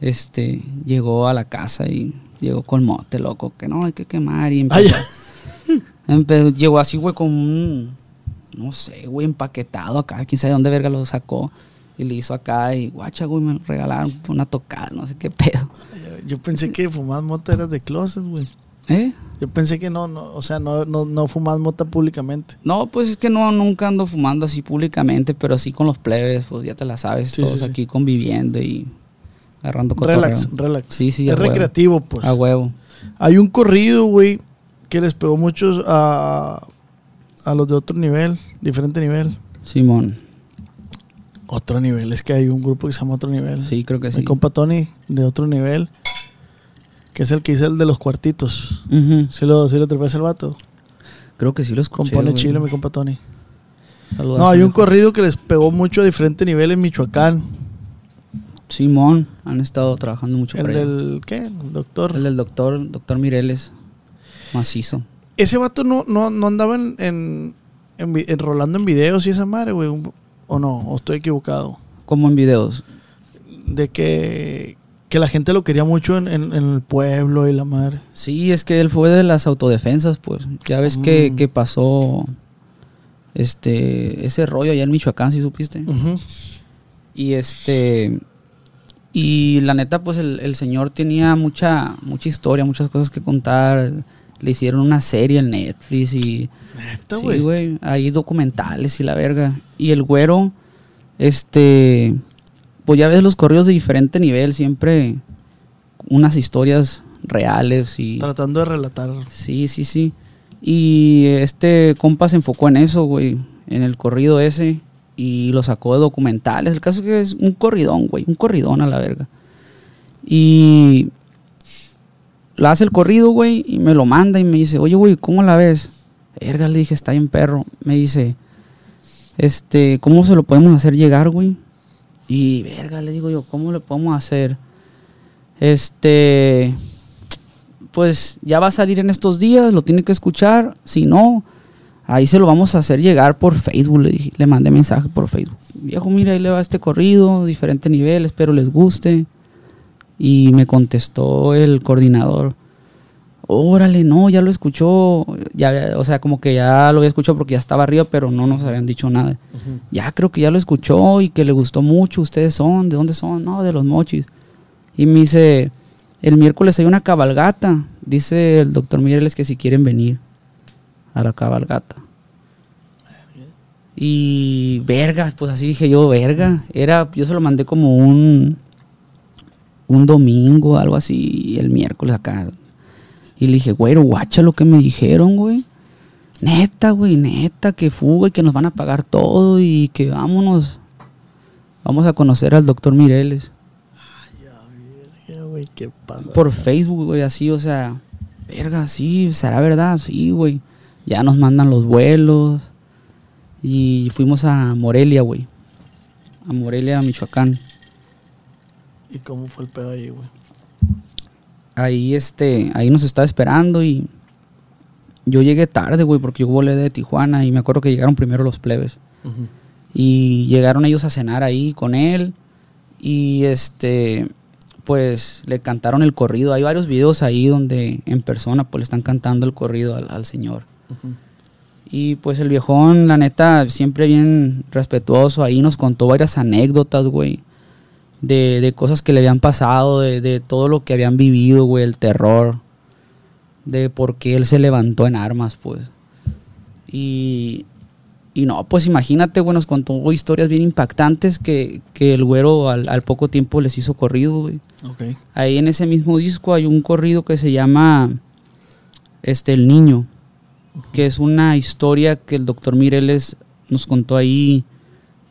Este, llegó a la casa y llegó con mote, loco, que no, hay que quemar. Y Ay, empezó, [LAUGHS] empe- llegó así, güey, con un, no sé, güey, empaquetado acá. Quién sabe dónde verga lo sacó. Y le hizo acá y, guacha, güey, me regalaron una tocada, no sé qué pedo. [LAUGHS] yo pensé que fumar mota era de closet, güey. ¿Eh? Yo pensé que no, no, o sea, no, no, no fumas mota públicamente. No, pues es que no, nunca ando fumando así públicamente, pero sí con los plebes, pues ya te la sabes, Sí, todos sí, sí. aquí conviviendo y agarrando cotorreo. Relax, relax. Sí, sí, Es huevo. recreativo, pues. A huevo. Hay un corrido, güey, que les pegó muchos a, a los de otro nivel, diferente nivel. Simón. Otro nivel, es que hay un grupo que se llama Otro Nivel. Sí, creo que Mi sí. compa Tony, de Otro Nivel, que es el que hizo el de los cuartitos. ¿Sí lo, sí lo el vato? Creo que sí lo escuché. Compone güey. chile, mi compa Tony. No, hay un corrido que les pegó mucho a diferente nivel en Michoacán. Simón, han estado trabajando mucho El del, ¿qué? El doctor. El del doctor, doctor Mireles. Macizo. Ese vato no, no, no andaba en, en, enrolando en videos y esa madre, güey. ¿O no? ¿O estoy equivocado? Como en videos. De que, que la gente lo quería mucho en, en- en el pueblo y la madre. Sí, es que él fue de las autodefensas, pues. Ya ves que, Mm. que pasó este ese rollo allá en Michoacán, si supiste. Y este. Y la neta, pues el, el señor tenía mucha, mucha historia, muchas cosas que contar. Le hicieron una serie en Netflix y. Neta, Sí, güey. güey. Hay documentales y la verga. Y el güero, este. Pues ya ves los corridos de diferente nivel, siempre unas historias reales y. Tratando de relatar. Sí, sí, sí. Y este compa se enfocó en eso, güey. En el corrido ese. Y lo sacó de documentales. El caso es que es un corridón, güey. Un corridón a la verga. Y la hace el corrido, güey. Y me lo manda y me dice, oye, güey, ¿cómo la ves? Verga, le dije, está bien perro. Me dice, este, ¿cómo se lo podemos hacer llegar, güey? Y verga, le digo yo, ¿cómo le podemos hacer? Este, pues ya va a salir en estos días, lo tiene que escuchar. Si no, ahí se lo vamos a hacer llegar por Facebook. Le, dije, le mandé mensaje por Facebook. Viejo, mira, ahí le va este corrido, diferente nivel, espero les guste. Y me contestó el coordinador. Órale, no, ya lo escuchó. Ya, o sea, como que ya lo había escuchado porque ya estaba arriba, pero no nos habían dicho nada. Ya creo que ya lo escuchó y que le gustó mucho. ¿Ustedes son? ¿De dónde son? No, de los mochis. Y me dice, el miércoles hay una cabalgata. Dice el doctor Mireles que si quieren venir a la cabalgata. Y verga, pues así dije yo, verga. Era, yo se lo mandé como un, un domingo, algo así, el miércoles acá. Y le dije, güero, guacha lo que me dijeron, güey. Neta, güey, neta, que fuga y que nos van a pagar todo y que vámonos. Vamos a conocer al doctor Mireles. Ya, güey, ¿qué pasa? Por Facebook, güey, así, o sea, verga, sí, será verdad, sí, güey. Ya nos mandan los vuelos. Y fuimos a Morelia, güey. A Morelia, Michoacán. ¿Y cómo fue el pedo ahí, güey? Ahí, este, ahí nos estaba esperando y yo llegué tarde, güey, porque yo volé de Tijuana y me acuerdo que llegaron primero los plebes. Y llegaron ellos a cenar ahí con él. Y este, pues le cantaron el corrido. Hay varios videos ahí donde en persona pues le están cantando el corrido al, al señor. Y pues el viejón, la neta, siempre bien respetuoso. Ahí nos contó varias anécdotas, güey. De, de cosas que le habían pasado, de, de todo lo que habían vivido, güey, el terror. De por qué él se levantó en armas, pues. Y, y no, pues imagínate, güey, nos contó historias bien impactantes que, que el güero al, al poco tiempo les hizo corrido, güey. Ok. Ahí en ese mismo disco hay un corrido que se llama este El Niño, que es una historia que el doctor Mireles nos contó ahí,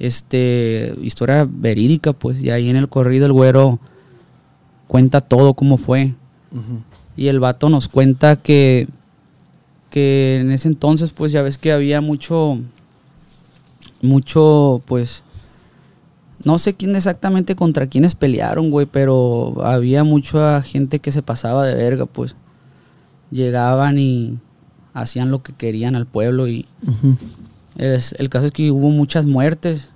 este, historia verídica, pues, y ahí en el corrido el güero cuenta todo cómo fue. Y el vato nos cuenta que, que en ese entonces, pues ya ves que había mucho, mucho, pues, no sé quién exactamente contra quiénes pelearon, güey, pero había mucha gente que se pasaba de verga, pues. Llegaban y hacían lo que querían al pueblo y. es- el caso es que hubo muchas muertes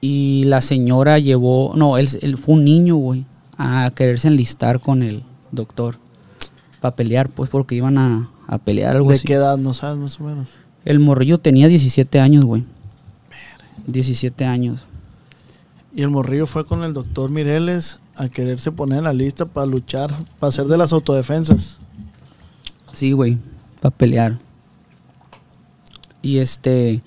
y la señora llevó, no, él, él fue un niño, güey, a quererse enlistar con el doctor para pelear, pues porque iban a, a pelear algo ¿De así. qué edad no sabes más o menos? El morrillo tenía 17 años, güey. 17 años. Y el morrillo fue con el doctor Mireles a quererse poner en la lista para luchar, para hacer de las autodefensas. Sí, güey, para pelear. Y este,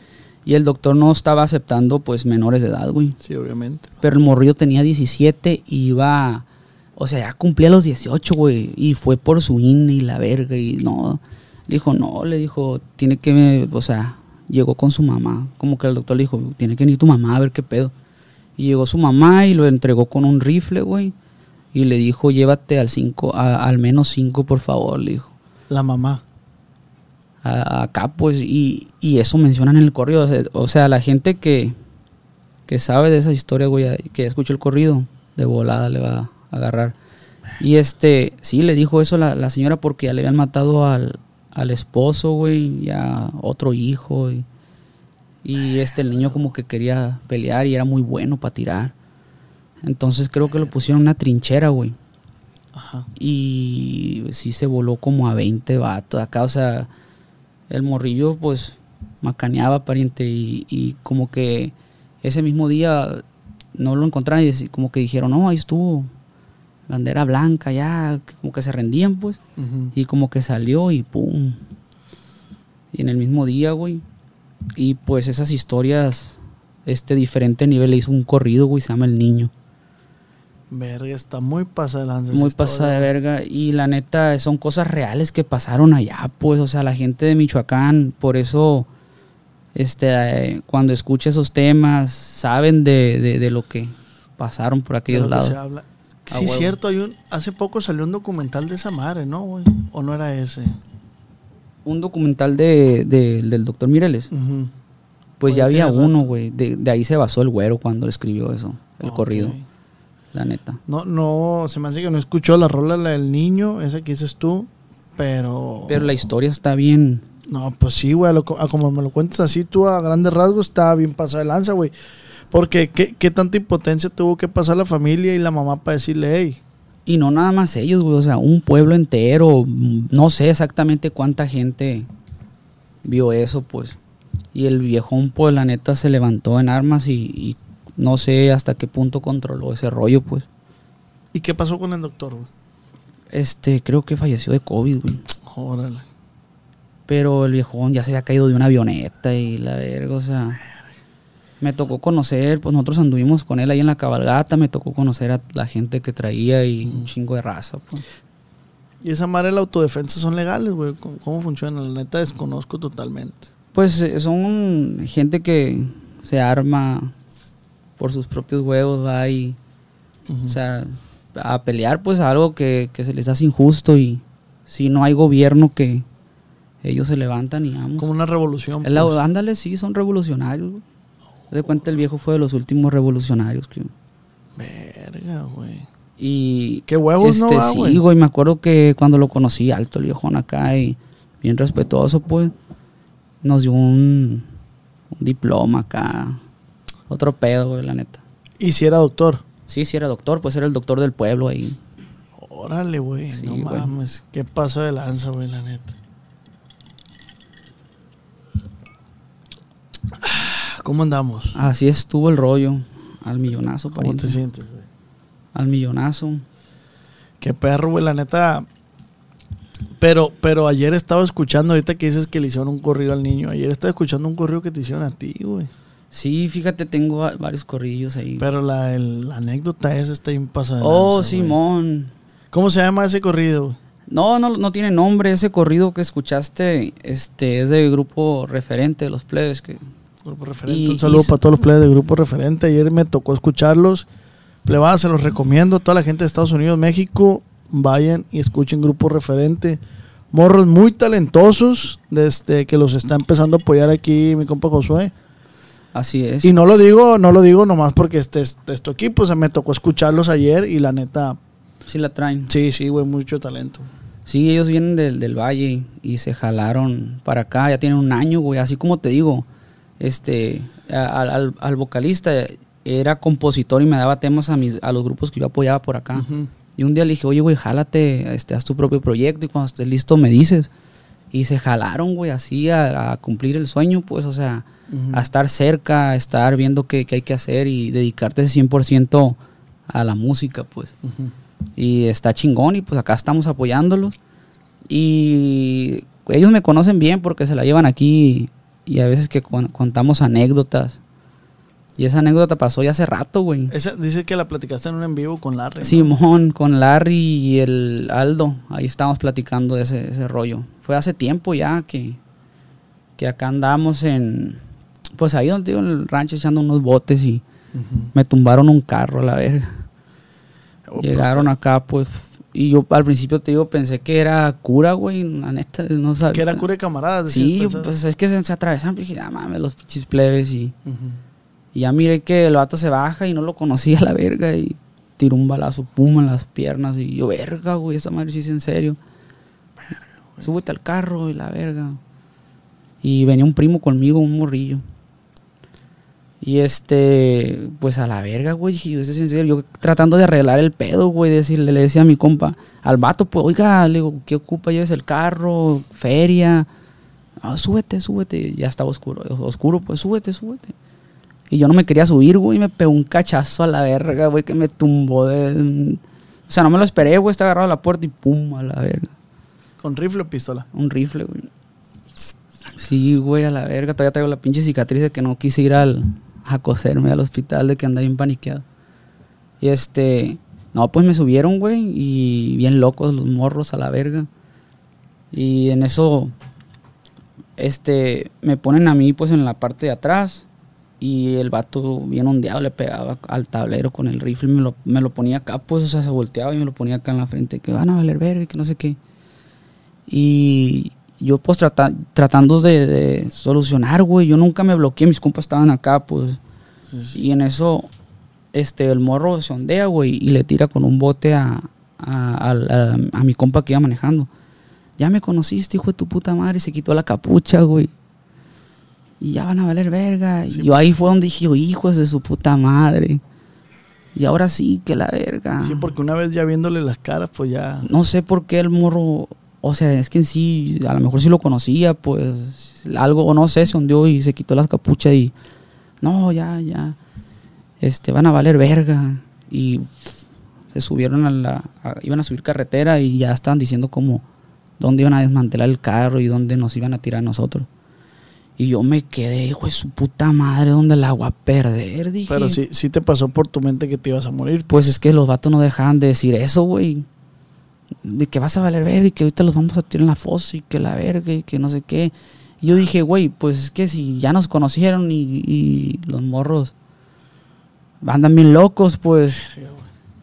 y el doctor no estaba aceptando pues menores de edad, güey. Sí, obviamente. Pero el morrillo tenía 17 y iba. O sea, ya cumplía los 18, güey. Y fue por su INE y la verga. Y no. Le dijo, no, le dijo, tiene que. O sea, llegó con su mamá. Como que el doctor le dijo, tiene que venir tu mamá a ver qué pedo. Y llegó su mamá y lo entregó con un rifle, güey. Y le dijo, llévate al cinco, a- al menos cinco, por favor, le dijo. La mamá. A- acá, pues, y, y eso mencionan en el corrido. O sea, o sea, la gente que, que sabe de esa historia, güey, que escuchó el corrido, de volada le va a agarrar. Y este, sí, le dijo eso la, la señora porque ya le habían matado al, al esposo, güey, y a otro hijo. Y, y este, el niño como que quería pelear y era muy bueno para tirar. Entonces creo que lo pusieron en una trinchera, güey. Ajá. Y sí se voló como a 20 vatos acá, o sea, el morrillo pues macaneaba pariente y, y como que ese mismo día no lo encontraron y como que dijeron, no, ahí estuvo, bandera blanca ya, como que se rendían pues, y como que salió y pum. Y en el mismo día, güey. Y pues esas historias, este diferente nivel, le hizo un corrido, güey, se llama El Niño. Verga, está muy pasada de lanza Muy pasada de verga. Y la neta, son cosas reales que pasaron allá, pues. O sea, la gente de Michoacán, por eso, este, eh, cuando escucha esos temas, saben de, de- de lo que pasaron por De aquellos lo que lados. se habla. Sí, huevo. cierto, hay un, hace poco salió un documental de esa madre, ¿no, güey? ¿O no era ese? Un documental de, de- del doctor Mireles. Pues Oye, ya había uno, güey. De, ahí se basó el güero cuando escribió eso, el Ok. corrido, la neta. No, no, se me hace que no escuchó la rola la del niño, esa que dices tú, pero... Pero la historia está bien. No, pues sí, güey, a, a como me lo cuentas así tú a grandes rasgos, está bien pasada de lanza, güey. Porque ¿qué, qué tanta impotencia tuvo que pasar la familia y la mamá para decirle, hey, Y no nada más ellos, güey. O sea, un pueblo entero. No sé exactamente cuánta gente vio eso, pues. Y el viejón, pues, la neta, se levantó en armas y, y no sé hasta qué punto controló ese rollo, pues. ¿y qué pasó con el doctor, güey? Este, creo que falleció de COVID, güey. Órale. Pero el viejón ya se había caído de una avioneta y la verga, o sea. Me tocó conocer, pues nosotros anduvimos con él ahí en la cabalgata, me tocó conocer a la gente que traía y un chingo de raza, pues. Y esa madre de la autodefensa son legales, güey. ¿Cómo, cómo funciona? La neta desconozco totalmente. Pues eh, son gente que se arma por sus propios huevos, va y, Ujú. o sea, a pelear pues a algo que, que se les hace injusto y si no hay gobierno que ellos se levantan y vamos. Como una revolución. Pues. ándale, sí, son revolucionarios. güey. De cuenta el viejo fue de los últimos revolucionarios. que- Verga, güey. y Qué huevos, este, ¿no? va, sí, güey, me acuerdo que cuando lo conocí, alto el viejón acá y bien respetuoso, pues, nos dio un, un diploma acá. Otro pedo, güey, la neta. Y si era doctor. Sí, sí era doctor, pues era el doctor del pueblo ahí. Órale, güey. Sí, no güey. mames. Qué paso de lanza, güey, la neta. ¿Cómo andamos? Así estuvo el rollo. Al millonazo, ¿Cómo pariente. te sientes, güey? Al millonazo. Qué perro, güey, la neta. Pero, pero ayer estaba escuchando, ahorita que dices que le hicieron un corrido al niño, ayer estaba escuchando un corrido que te hicieron a ti, güey. Sí, fíjate, tengo va- varios corrillos ahí. Pero la, el- la anécdota esa está bien pasada. oh, lanza. Simón. ¿Cómo se llama ese corrido? No, no, no tiene nombre. Ese corrido que escuchaste este, es del grupo referente de los plebes. Que, Grupo referente. Y- un saludo y- para todos los players del grupo referente. Ayer me tocó escucharlos. Plebada, se los recomiendo a toda la gente de Estados Unidos, México. Vayan y escuchen grupo referente. Morros muy talentosos, desde que los está empezando a apoyar aquí mi compa Josué. Así es. Y no lo digo, no lo digo nomás porque este es de tu equipo, o sea, me tocó escucharlos ayer y la neta, Sí la traen. sí, sí, güey, mucho talento. Sí, ellos vienen del, del valle y se jalaron para acá. Ya tienen un año, güey. Así como te digo, este, al, al- al vocalista era compositor y me daba temas a, mis, a los grupos que yo apoyaba por acá. Ujú. Y un día le dije, oye, güey, jálate, este, haz tu propio proyecto y cuando estés listo me dices. Y se jalaron, güey, así a, a cumplir el sueño, pues, o sea, Ujú. a estar cerca, a estar viendo qué, qué hay que hacer y dedicarte 100% a la música, pues. Ujú. Y está chingón y pues acá estamos apoyándolos. Y ellos me conocen bien porque se la llevan aquí y a veces que con- contamos anécdotas. Y esa anécdota pasó ya hace rato, güey. Esa, dice que la platicaste en un en vivo con Larry. ¿no? Simón con Larry y el Aldo, ahí estábamos platicando de ese, ese rollo. Fue hace tiempo ya que, que acá andamos en, pues ahí donde digo, en el rancho echando unos botes y me tumbaron un carro a la verga. Oh, Llegaron pero acá, pues, y yo al principio te digo, pensé que era cura, güey, la neta, no sabía. Que era cura de camaradas. Sí, pues es que se, se atravesaron, y dije, ah, mames, los pinches plebes, y, y ya miré que el vato se baja y no lo conocía la verga, y tiró un balazo, pum, en las piernas, y yo, verga, güey, esta madre sí es en serio. Súbete al carro y la verga. Y venía un primo conmigo, un morrillo. Y este, pues a la verga, güey. yo, "Eso es en serio. Yo tratando de arreglar el pedo, güey. Decirle, le decía a mi compa, al vato, pues, oiga, le digo, ¿qué ocupa? Lleves el carro, feria. "Ah, súbete, súbete. Ya estaba oscuro. Oscuro, pues, súbete, súbete. Y yo no me quería subir, güey. Y me pegó un cachazo a la verga, güey, que me tumbó de. O sea, no me lo esperé, güey. Está agarrado a la puerta y pum, a la verga. Con rifle o pistola. Un rifle, güey. Sí, güey, a la verga. Todavía traigo la pinche cicatriz de que no quise ir al, a coserme al hospital, de que andaba bien paniqueado. Y este. No, pues me subieron, güey. Y bien locos los morros a la verga. Y en eso. Este. Me ponen a mí, pues en la parte de atrás. Y el vato, bien ondeado, le pegaba al tablero con el rifle. Me lo, me lo ponía acá, pues, o sea, se volteaba y me lo ponía acá en la frente. Que van a valer verga, que no sé qué. Y yo pues trata- tratando de, de solucionar, güey. Yo nunca me bloqueé, mis compas estaban acá, pues. Y en eso, este, el morro se ondea, güey, y le tira con un bote a, a, al- a- a mi compa que iba manejando. Ya me conociste, hijo de tu puta madre, y se quitó la capucha, güey. Y ya van a valer verga. Sí, y yo ahí fue donde dije, "Oh, hijos de su puta madre. Y ahora sí que la verga. Sí, porque una vez ya viéndole las caras, pues ya. No sé por qué el morro, o sea, es que en sí, a lo mejor sí lo conocía, pues algo, o no sé, se hundió y se quitó las capuchas y, no, ya, ya, este, van a valer verga. Y se subieron a la, a- iban a subir carretera y ya estaban diciendo como dónde iban a desmantelar el carro y dónde nos iban a tirar a nosotros. Y yo me quedé, hijo de su puta madre, ¿dónde la voy a perder? Dije. Pero sí, sí te pasó por tu mente que te ibas a morir. Pues es que los vatos no dejaban de decir eso, güey. De que vas a valer verga y que ahorita los vamos a tirar en la fosa y que la verga y que no sé qué. Y yo dije, güey, pues es que si ya nos conocieron y, y los morros andan bien locos, pues.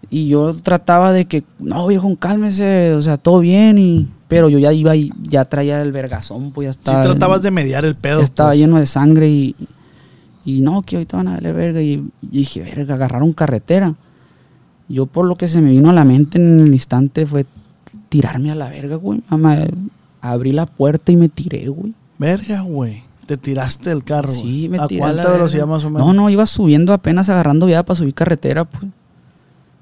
Y yo trataba de que, no, viejo, cálmese, o sea, todo bien. y Pero yo ya iba y ya traía el vergazón, pues ya Sí estaba. tratabas de mediar el pedo. Ya estaba pues. lleno de sangre y, y no, que ahorita van a darle verga. Y, y dije, verga, agarraron carretera. Yo por lo que se me vino a la mente en el instante fue tirarme a la verga, güey. Mamá, abrí la puerta y me tiré, güey. Verga, güey. Te tiraste del carro. Sí, me ¿A tiré a cuánta la velocidad verga. más o menos? No, no, iba subiendo apenas agarrando viada para subir carretera, pues.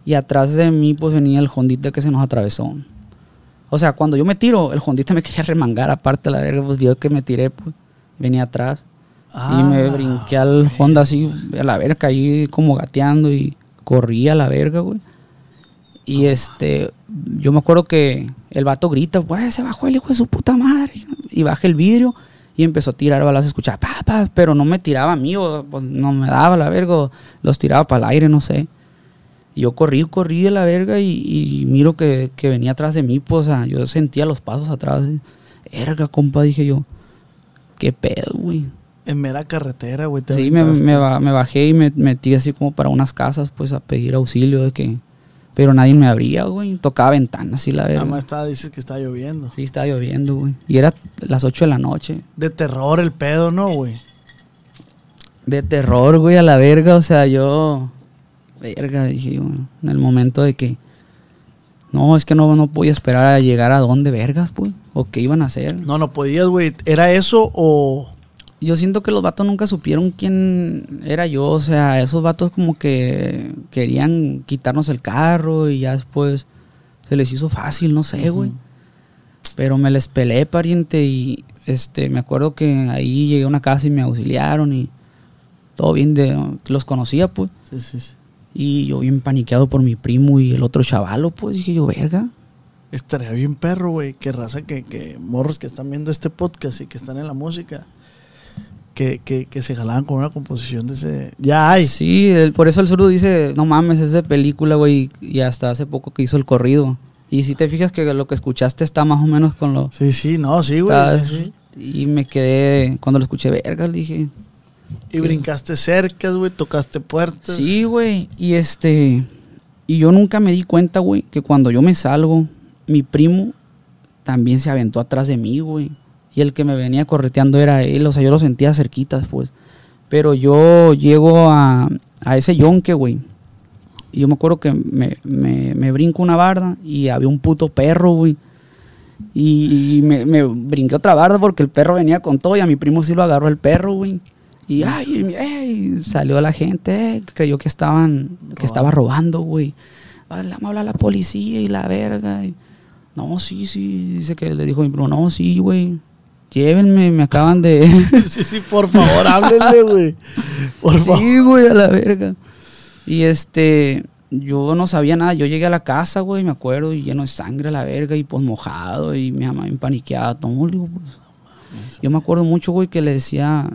Y atrás de mí, pues venía el Hondita que se nos atravesó. O sea, cuando yo me tiro, el Hondita me [LAUGHS] quería remangar aparte, la verga, pues vio que me tiré, pues. Venía atrás. y me brinqué al Honda así, a la verga, ahí como gateando y corrí a la verga, güey. Y este, yo me acuerdo que el vato grita, güey, se bajó el hijo de su puta madre. Y baja el vidrio y empezó a tirar balas, escuchaba, papá, pero no me tiraba a mí, o, pues no me daba la verga, los tiraba para el aire, no sé. Y yo corrí, corrí de la verga y, miro que, venía atrás de mí, pues, yo sentía los pasos atrás. Verga, compa, dije yo, qué pedo, güey. En mera carretera, güey. Sí, me, me, bajé y me metí así como para unas casas, pues, a pedir auxilio de que pero nadie me abría, güey. Tocaba ventanas y la verdad. Nada más estaba, dices que estaba lloviendo. Sí, estaba lloviendo, güey. Y era las 8 de la noche. De terror el pedo, ¿no, güey? De terror, güey, a la verga. O sea, yo. Verga, dije, güey. En el momento de que. No, es que no, no podía esperar a llegar a dónde, vergas, pues. O qué iban a hacer. No, no podías, güey. ¿Era eso o.? Yo siento que los vatos nunca supieron quién era yo. O sea, esos vatos como que querían quitarnos el carro y ya después se les hizo fácil, no sé, güey. Pero me les pelé, pariente, y este, me acuerdo que ahí llegué a una casa y me auxiliaron y todo bien de los conocía, pues. Sí, sí, sí. Y yo bien paniqueado por mi primo y el otro chavalo, pues dije yo, verga. Estaría bien perro, güey. Qué raza que, que morros que están viendo este podcast y que están en la música que, que, se jalaban con una composición de ese. Ya hay. Sí, por eso el surdo dice: No mames, es de película, güey. Y hasta hace poco que hizo el corrido. Y si te fijas que lo que escuchaste está más o menos con lo. Sí, sí, no, sí, güey. Y me quedé. Cuando lo escuché, verga, le dije. Y brincaste cercas, güey, tocaste puertas. Sí, güey. Y este. Y yo nunca me di cuenta, güey, que cuando yo me salgo, mi primo también se aventó atrás de mí, güey y el que me venía correteando era él, o sea, yo lo sentía cerquitas, pues. Pero yo llego a, a ese yonque, güey. Y yo me acuerdo que me, me, brinco una barda y había un puto perro, güey. Y, me, me, brinqué otra barda porque el perro venía con todo y a mi primo sí lo agarró el perro, güey. Y ay, salió la gente, eh, creyó que estaban, que estaba robando, güey. Vamos a hablar a la policía y la verga. no, sí, sí, dice que le dijo mi primo, no, sí, güey llévenme, me acaban de... [LAUGHS] sí, [LAUGHS] sí, por favor, háblenle, güey. Por favor. Sí, güey, a la verga. Y este, yo no sabía nada. Yo llegué a la casa, güey, me acuerdo, y lleno de sangre a la verga, y pues mojado, y mi mamá empaniqueada, todo. Pues, yo me acuerdo mucho, güey, que le decía,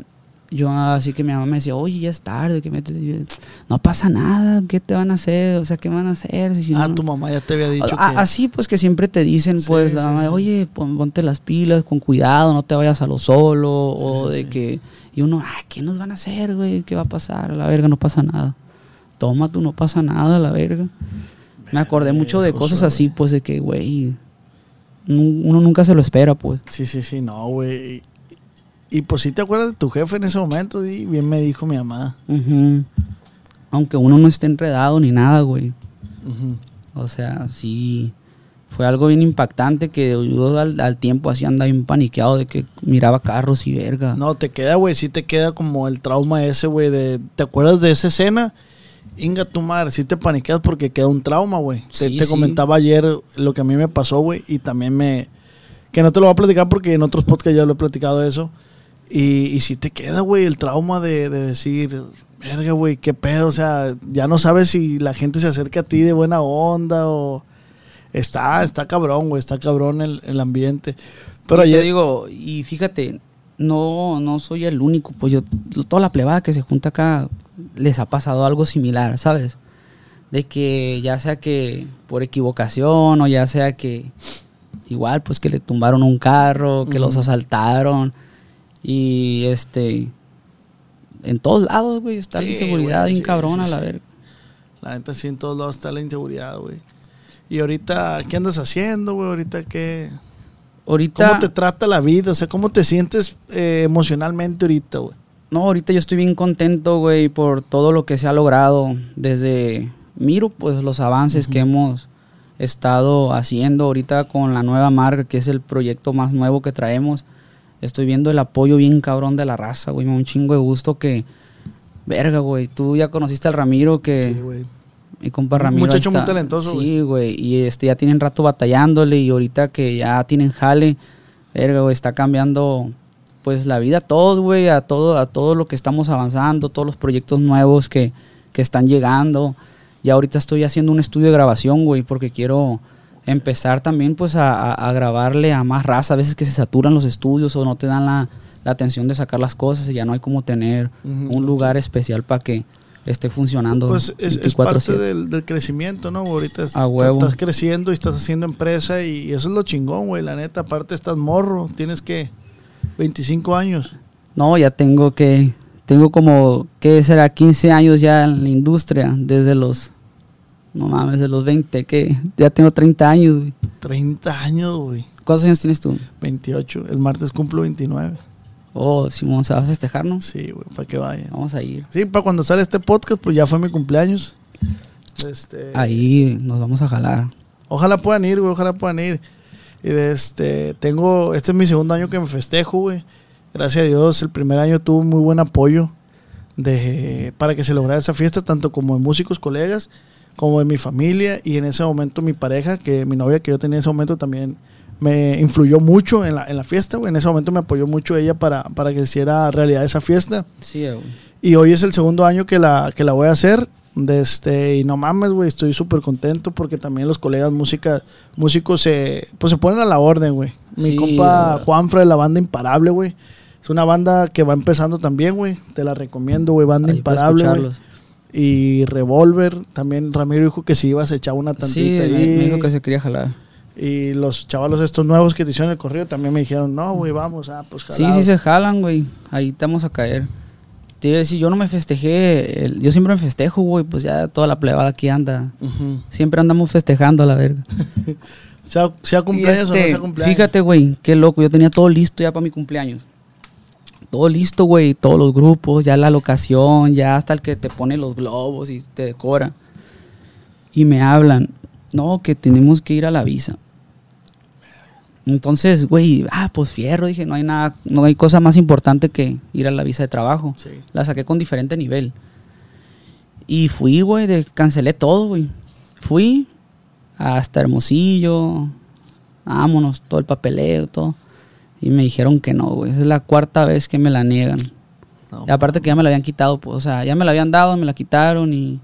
yo así que mi mamá me decía, oye, ya es tarde, que me no pasa nada, ¿qué te van a hacer? O sea, ¿qué van a hacer? ah, tu mamá ya te había dicho. que... Así pues que siempre te dicen, pues, la mamá, oye, ponte las pilas, con cuidado, no te vayas a lo solo, o de que, y uno, ah, ¿qué nos van a hacer, güey? ¿Qué va a pasar? A la verga, no pasa nada. Toma tú, no pasa nada, a la verga. Me acordé mucho de cosas así, pues, de que, güey, uno nunca se lo espera, pues. Sí, sí, sí, no, güey. Y pues sí te acuerdas de tu jefe en ese momento, y bien me dijo mi mamá. Aunque uno no esté enredado ni nada, güey. O sea, sí. Fue algo bien impactante que ayudó al, tiempo así andaba bien paniqueado de que miraba carros y verga. No, te queda, güey, sí te queda como el trauma ese, güey, de... ¿Te acuerdas de esa escena? Inga tu madre, sí te paniqueas porque queda un trauma, güey. te, comentaba ayer lo que a mí me pasó, güey, y también me... Que no te lo voy a platicar porque en otros podcasts ya lo he platicado eso y, y si te queda, güey, el trauma de, decir, verga, güey, qué pedo. O sea, ya no sabes si la gente se acerca a ti de buena onda o. Está, está cabrón, güey, está cabrón el, el ambiente. Pero yo digo, y fíjate, no, no soy el único, pues yo, toda la plebada que se junta acá les ha pasado algo similar, ¿sabes? De que ya sea que por equivocación o ya sea que igual pues que le tumbaron un carro, que los asaltaron y este. En todos lados, güey, está la inseguridad bien cabrona, la verga. La gente sí, en todos lados está la inseguridad, güey. Y ahorita, ¿qué andas haciendo, güey? Ahorita, ¿qué? Ahorita. ¿Cómo te trata la vida? O sea, ¿cómo te sientes eh, emocionalmente ahorita, güey? No, ahorita yo estoy bien contento, güey, por todo lo que se ha logrado. Desde. Miro, pues, los avances que hemos estado haciendo ahorita con la nueva marca, que es el proyecto más nuevo que traemos estoy viendo el apoyo bien cabrón de la raza, güey. Me da un chingo de gusto que. Verga, güey. Tú ya conociste al Ramiro que. Sí, güey. Mi compa Ramiro. Un muchacho muy talentoso, güey. Sí, güey. Y este, ya tienen rato batallándole y ahorita que ya tienen jale, verga, güey, está cambiando pues la vida a todos, güey, a todo, a todo lo que estamos avanzando, todos los proyectos nuevos que, que están llegando. Y ahorita estoy haciendo un estudio de grabación, güey, porque quiero empezar también pues a, a, grabarle a más raza. A veces que se saturan los estudios o no te dan la, la atención de sacar las cosas y ya no hay como tener un lugar especial para que esté funcionando. Pues es, parte del, del, crecimiento, ¿no? Ahorita estás creciendo y estás haciendo empresa y eso es lo chingón, güey. La neta, aparte estás morro, tienes que 25 años. No, ya tengo que, tengo como, ¿qué será? 15 años ya en la industria, desde los, no mames, desde los 20, que ya tengo 30 años, güey. 30 años, güey. ¿Cuántos años tienes tú? 28, el martes cumplo 29. Oh, Simón, ¿se va a festejar, no? Sí, güey, para que vayan. Vamos a ir. Sí, para cuando sale este podcast, pues ya fue mi cumpleaños. Este, Ahí nos vamos a jalar. Ojalá puedan ir, güey, ojalá puedan ir. Y de este, tengo, este es mi segundo año que me festejo, güey. Gracias a Dios, el primer año tuvo muy buen apoyo de, para que se lograra esa fiesta, tanto como de músicos, colegas, como de mi familia. Y en ese momento mi pareja, que mi novia que yo tenía en ese momento también me influyó mucho en la, en la fiesta, güey. En ese momento me apoyó mucho ella para, para que hiciera realidad esa fiesta. Sí, güey. Y hoy es el segundo año que la, que la voy a hacer. De este, y no mames, güey, estoy súper contento porque también los colegas música, músicos se, pues se ponen a la orden, güey. Mi compa Juanfra de la banda Imparable, güey. Es una banda que va empezando también, güey. Te la recomiendo, güey. Banda Imparable, güey. Y Revolver, también Ramiro dijo que si ibas a echar una tantita sí, ahí. Me dijo que se quería jalar. Y los chavalos estos nuevos que te hicieron el corrido también me dijeron, no, güey, vamos, ah, pues Sí, sí se jalan, güey. Ahí estamos a caer. Te iba a decir, yo no me festejé, yo siempre me festejo, güey, pues ya toda la plebada aquí anda. Siempre andamos festejando a la verga. [LAUGHS] sea, sea cumpleaños o no este, sea cumpleaños. Fíjate, güey, qué loco, yo tenía todo listo ya para mi cumpleaños. Todo listo, güey, todos los grupos, ya la locación, ya hasta el que te pone los globos y te decora. Y me hablan, no, que tenemos que ir a la visa. Entonces, güey, ah, pues fierro, dije, no hay nada, no hay cosa más importante que ir a la visa de trabajo. La saqué con diferente nivel. Y fui, güey, cancelé todo, güey. Fui hasta Hermosillo, vámonos, todo el papeleo, todo. Y me dijeron que no, güey. Es la cuarta vez que me la niegan. y aparte que ya me la habían quitado, pues, o sea, ya me la habían dado, me la quitaron y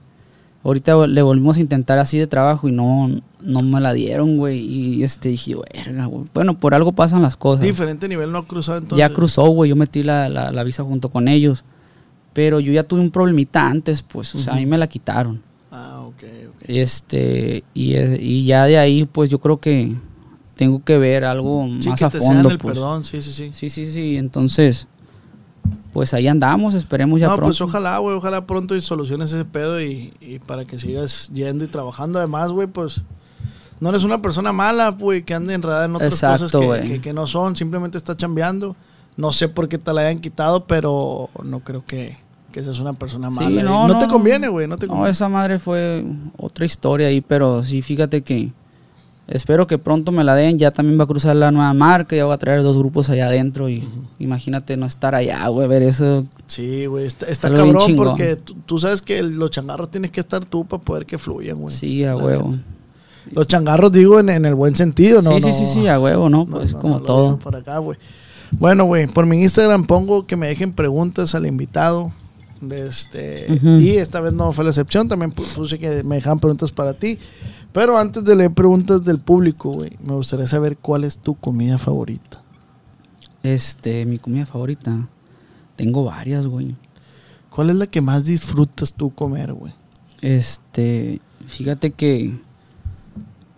Ahorita le volvimos a intentar así de trabajo y no, no me la dieron, güey. Y este dije, verga, güey. Bueno, por algo pasan las cosas. Diferente nivel no ha cruzado entonces. Ya cruzó, güey. Yo metí la, la, visa junto con ellos. Pero yo ya tuve un problemita antes, pues. O sea, a mí me la quitaron. Ah, ok, ok. Este, y, y ya de ahí, pues yo creo que tengo que ver algo más a fondo. el pues. perdón, sí, sí, sí. Sí, sí, sí. Entonces, pues ahí andamos, esperemos ya no, pues pronto. pues ojalá, güey, ojalá pronto y soluciones ese pedo y, y para que sigas yendo y trabajando. Además, güey, pues no eres una persona mala, güey, que ande enredada en otras cosas que, que, no son, simplemente está chambeando. No sé por qué te la hayan quitado, pero no creo que, que seas una persona mala. no, no, te conviene, güey, no te conviene. No, esa madre fue otra historia ahí, pero sí, fíjate que Espero que pronto me la den. Ya también va a cruzar la nueva marca. Ya voy a traer dos grupos allá adentro. Y imagínate no estar allá, güey, ver eso. Sí, güey. Está, cabrón porque tú, sabes que los changarros tienes que estar tú para poder que fluyan, güey. Sí, a huevo. Los changarros, digo, en, el buen sentido, ¿no? Sí, sí, sí, sí, a huevo, ¿no? Pues como todo. Por acá, güey. Bueno, güey, por mi Instagram pongo que me dejen preguntas al invitado. De este, Y esta vez no fue la excepción. También puse que me dejan preguntas para ti. Pero antes de leer preguntas del público, güey, me gustaría saber cuál es tu comida favorita. Este, mi comida favorita. Tengo varias, güey. ¿Cuál es la que más disfrutas tú comer, güey? Este, fíjate que.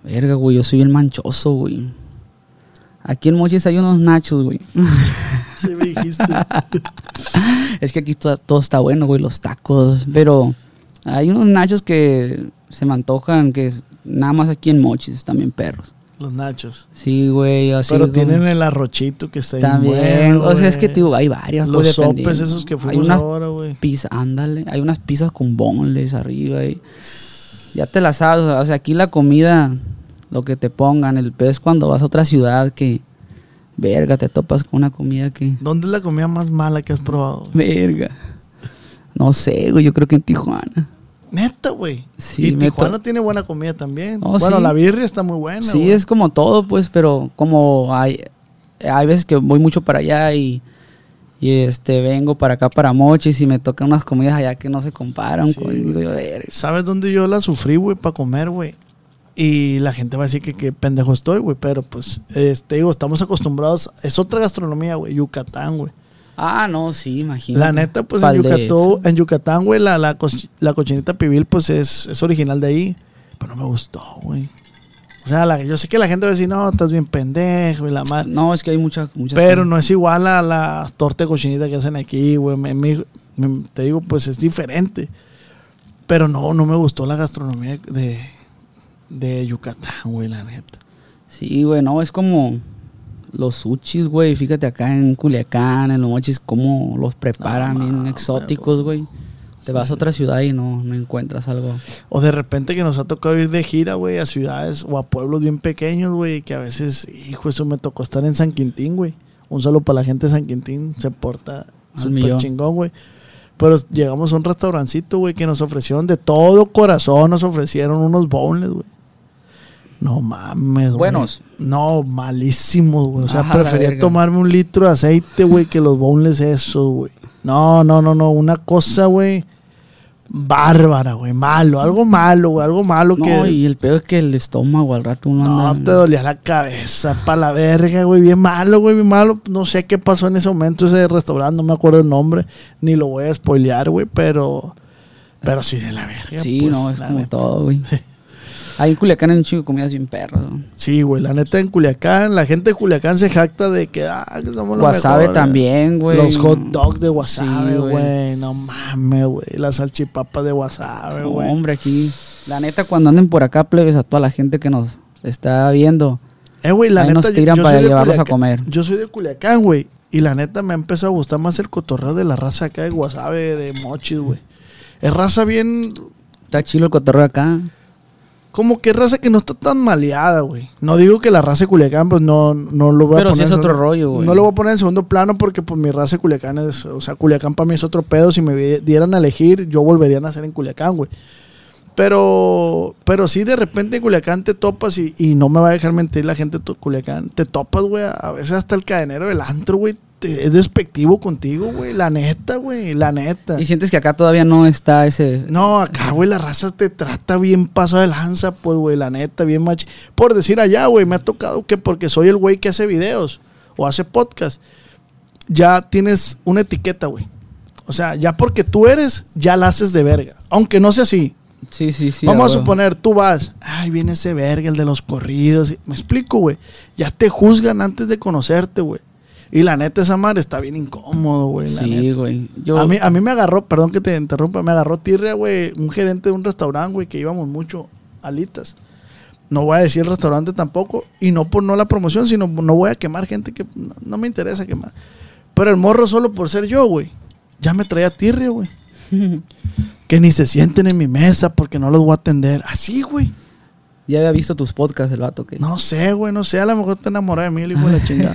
Verga, güey, yo soy el manchoso, güey. Aquí en Mochis hay unos nachos, güey. [LAUGHS] Sí, me dijiste. [LAUGHS] es que aquí todo, todo, está bueno, güey, los tacos. Pero hay unos nachos que se me antojan, que Nada más aquí en Mochis, también perros. Los nachos. Sí, güey. Pero tienen el arrochito que está También. o sea, es que tío, hay varias. Los sopes esos que fuimos ahora, güey. Pizza, ándale. Hay unas pizzas con bonles arriba. Y ya te las sabes. O sea, aquí la comida, lo que te pongan. El pez cuando vas a otra ciudad que... Verga, te topas con una comida que... ¿Dónde es la comida más mala que has probado? Verga. No sé, güey. Yo creo que en Tijuana. Neta, güey. Sí, y Tijuana tiene buena comida también. bueno, la birria está muy buena. Sí, es como todo, pues, pero como hay, hay veces que voy mucho para allá y Y este, vengo para acá para Mochis y me tocan unas comidas allá que no se comparan. Sí. ¿Sabes dónde yo la sufrí, güey, para comer, güey? Y la gente va a decir que qué pendejo estoy, güey. Pero pues, este, digo, estamos acostumbrados. Es otra gastronomía, güey. Yucatán, güey. Ah, no, sí, imagínate. La neta, pues en Yucatán, en Yucatán, güey, la, la, coch- la cochinita pibil, pues es, es original de ahí. Pero no me gustó, güey. O sea, la- yo sé que la gente va a decir, no, estás bien pendejo y la madre. No, es que hay muchas. muchas Pero no es igual a la torta de cochinita que hacen aquí, güey. Me- me- me- te digo, pues es diferente. Pero no, no me gustó la gastronomía de, de Yucatán, güey, la neta. Sí, güey, no, es como los sushis, güey. Fíjate acá en Culiacán, en los mochis, cómo los preparan, No, bien exóticos, güey. Te vas a otra ciudad y no, no encuentras algo. O de repente que nos ha tocado ir de gira, güey, a ciudades o a pueblos bien pequeños, güey, que a veces, hijo, eso me tocó estar en San Quintín, güey. Un saludo para la gente de San Quintín, se porta súper chingón, güey. Pero llegamos a un restaurancito, güey, que nos ofrecieron de todo corazón, nos ofrecieron unos bowls, güey. No mames, güey. Buenos. No, malísimos, güey. O sea, la prefería tomarme un litro de aceite, güey, que los bowls esos, güey. No, no, no, no. Una cosa, güey, bárbara, güey. Malo, algo malo, güey. Algo malo No, que... y el peor es que el estómago al rato uno No, anda. te dolía la cabeza para la verga, güey. Bien malo, güey, bien malo. No sé qué pasó en ese momento ese restaurante, no me acuerdo el nombre, ni lo voy a spoilear, güey, pero... Pero sí de la verga. Sí, pues, no, es como neta. todo, güey. Ahí en Culiacán hay un chico de comidas bien perras. ¿no? Sí, güey, la neta en Culiacán, la gente de Culiacán se jacta de que, ah, que somos los Wasabe mejores. también, güey. Los hot dogs de wasabe, Sí, güey. no mames, güey. Las salchipapas de wasabe, No, güey. hombre, aquí. La neta, cuando anden por acá, plebes, a toda la gente que nos está viendo. Eh, güey, la Ahí neta. nos tiran yo para llevarlos a comer. Yo soy de Culiacán, güey. Y la neta me ha empezado a gustar más el cotorreo de la raza acá de wasabe, de mochis, güey. Es raza bien. Está chilo el cotorreo acá. Como que raza que no está tan maleada, güey. No digo que la raza de Culiacán, pues no, no lo voy a Pero poner. sí es otro rollo, güey. No lo voy a poner en segundo plano porque, pues, mi raza de Culiacán es. O sea, Culiacán para mí es otro pedo. Si me dieran a elegir, yo volvería a nacer en Culiacán, güey. Pero, pero sí, de repente en Culiacán te topas y, y no me va a dejar mentir la gente de Culiacán. Te topas, güey. A veces hasta el cadenero del antro, güey. Es despectivo contigo, güey. La neta, güey. La neta. Y sientes que acá todavía no está ese. No, acá, güey, la raza te trata bien paso de lanza, pues, güey, la neta, bien mach... Por decir allá, güey, me ha tocado que porque soy el güey que hace videos o hace podcast, ya tienes una etiqueta, güey. O sea, ya porque tú eres, ya la haces de verga. Aunque no sea así. Sí, sí, sí. Vamos a huevo. suponer, tú vas, ay, viene ese verga, el de los corridos. Me explico, güey. Ya te juzgan antes de conocerte, güey. Y la neta, esa madre está bien incómodo, güey. la Sí, neta. güey. Yo. A mí, a mí me agarró, perdón que te interrumpa, me agarró tirria, güey, un gerente de un restaurante, güey, que íbamos mucho alitas. No voy a decir el restaurante tampoco, y no por no la promoción, sino no voy a quemar gente que no, no me interesa quemar. Pero el morro solo por ser yo, güey, ya me traía tirria, güey. [LAUGHS] Que ni se sienten en mi mesa porque no los voy a atender. Así, güey. ya había visto tus podcasts el vato que. No sé, güey, no sé, a lo mejor te enamoré de mí, el hijo de la [LAUGHS] chingada.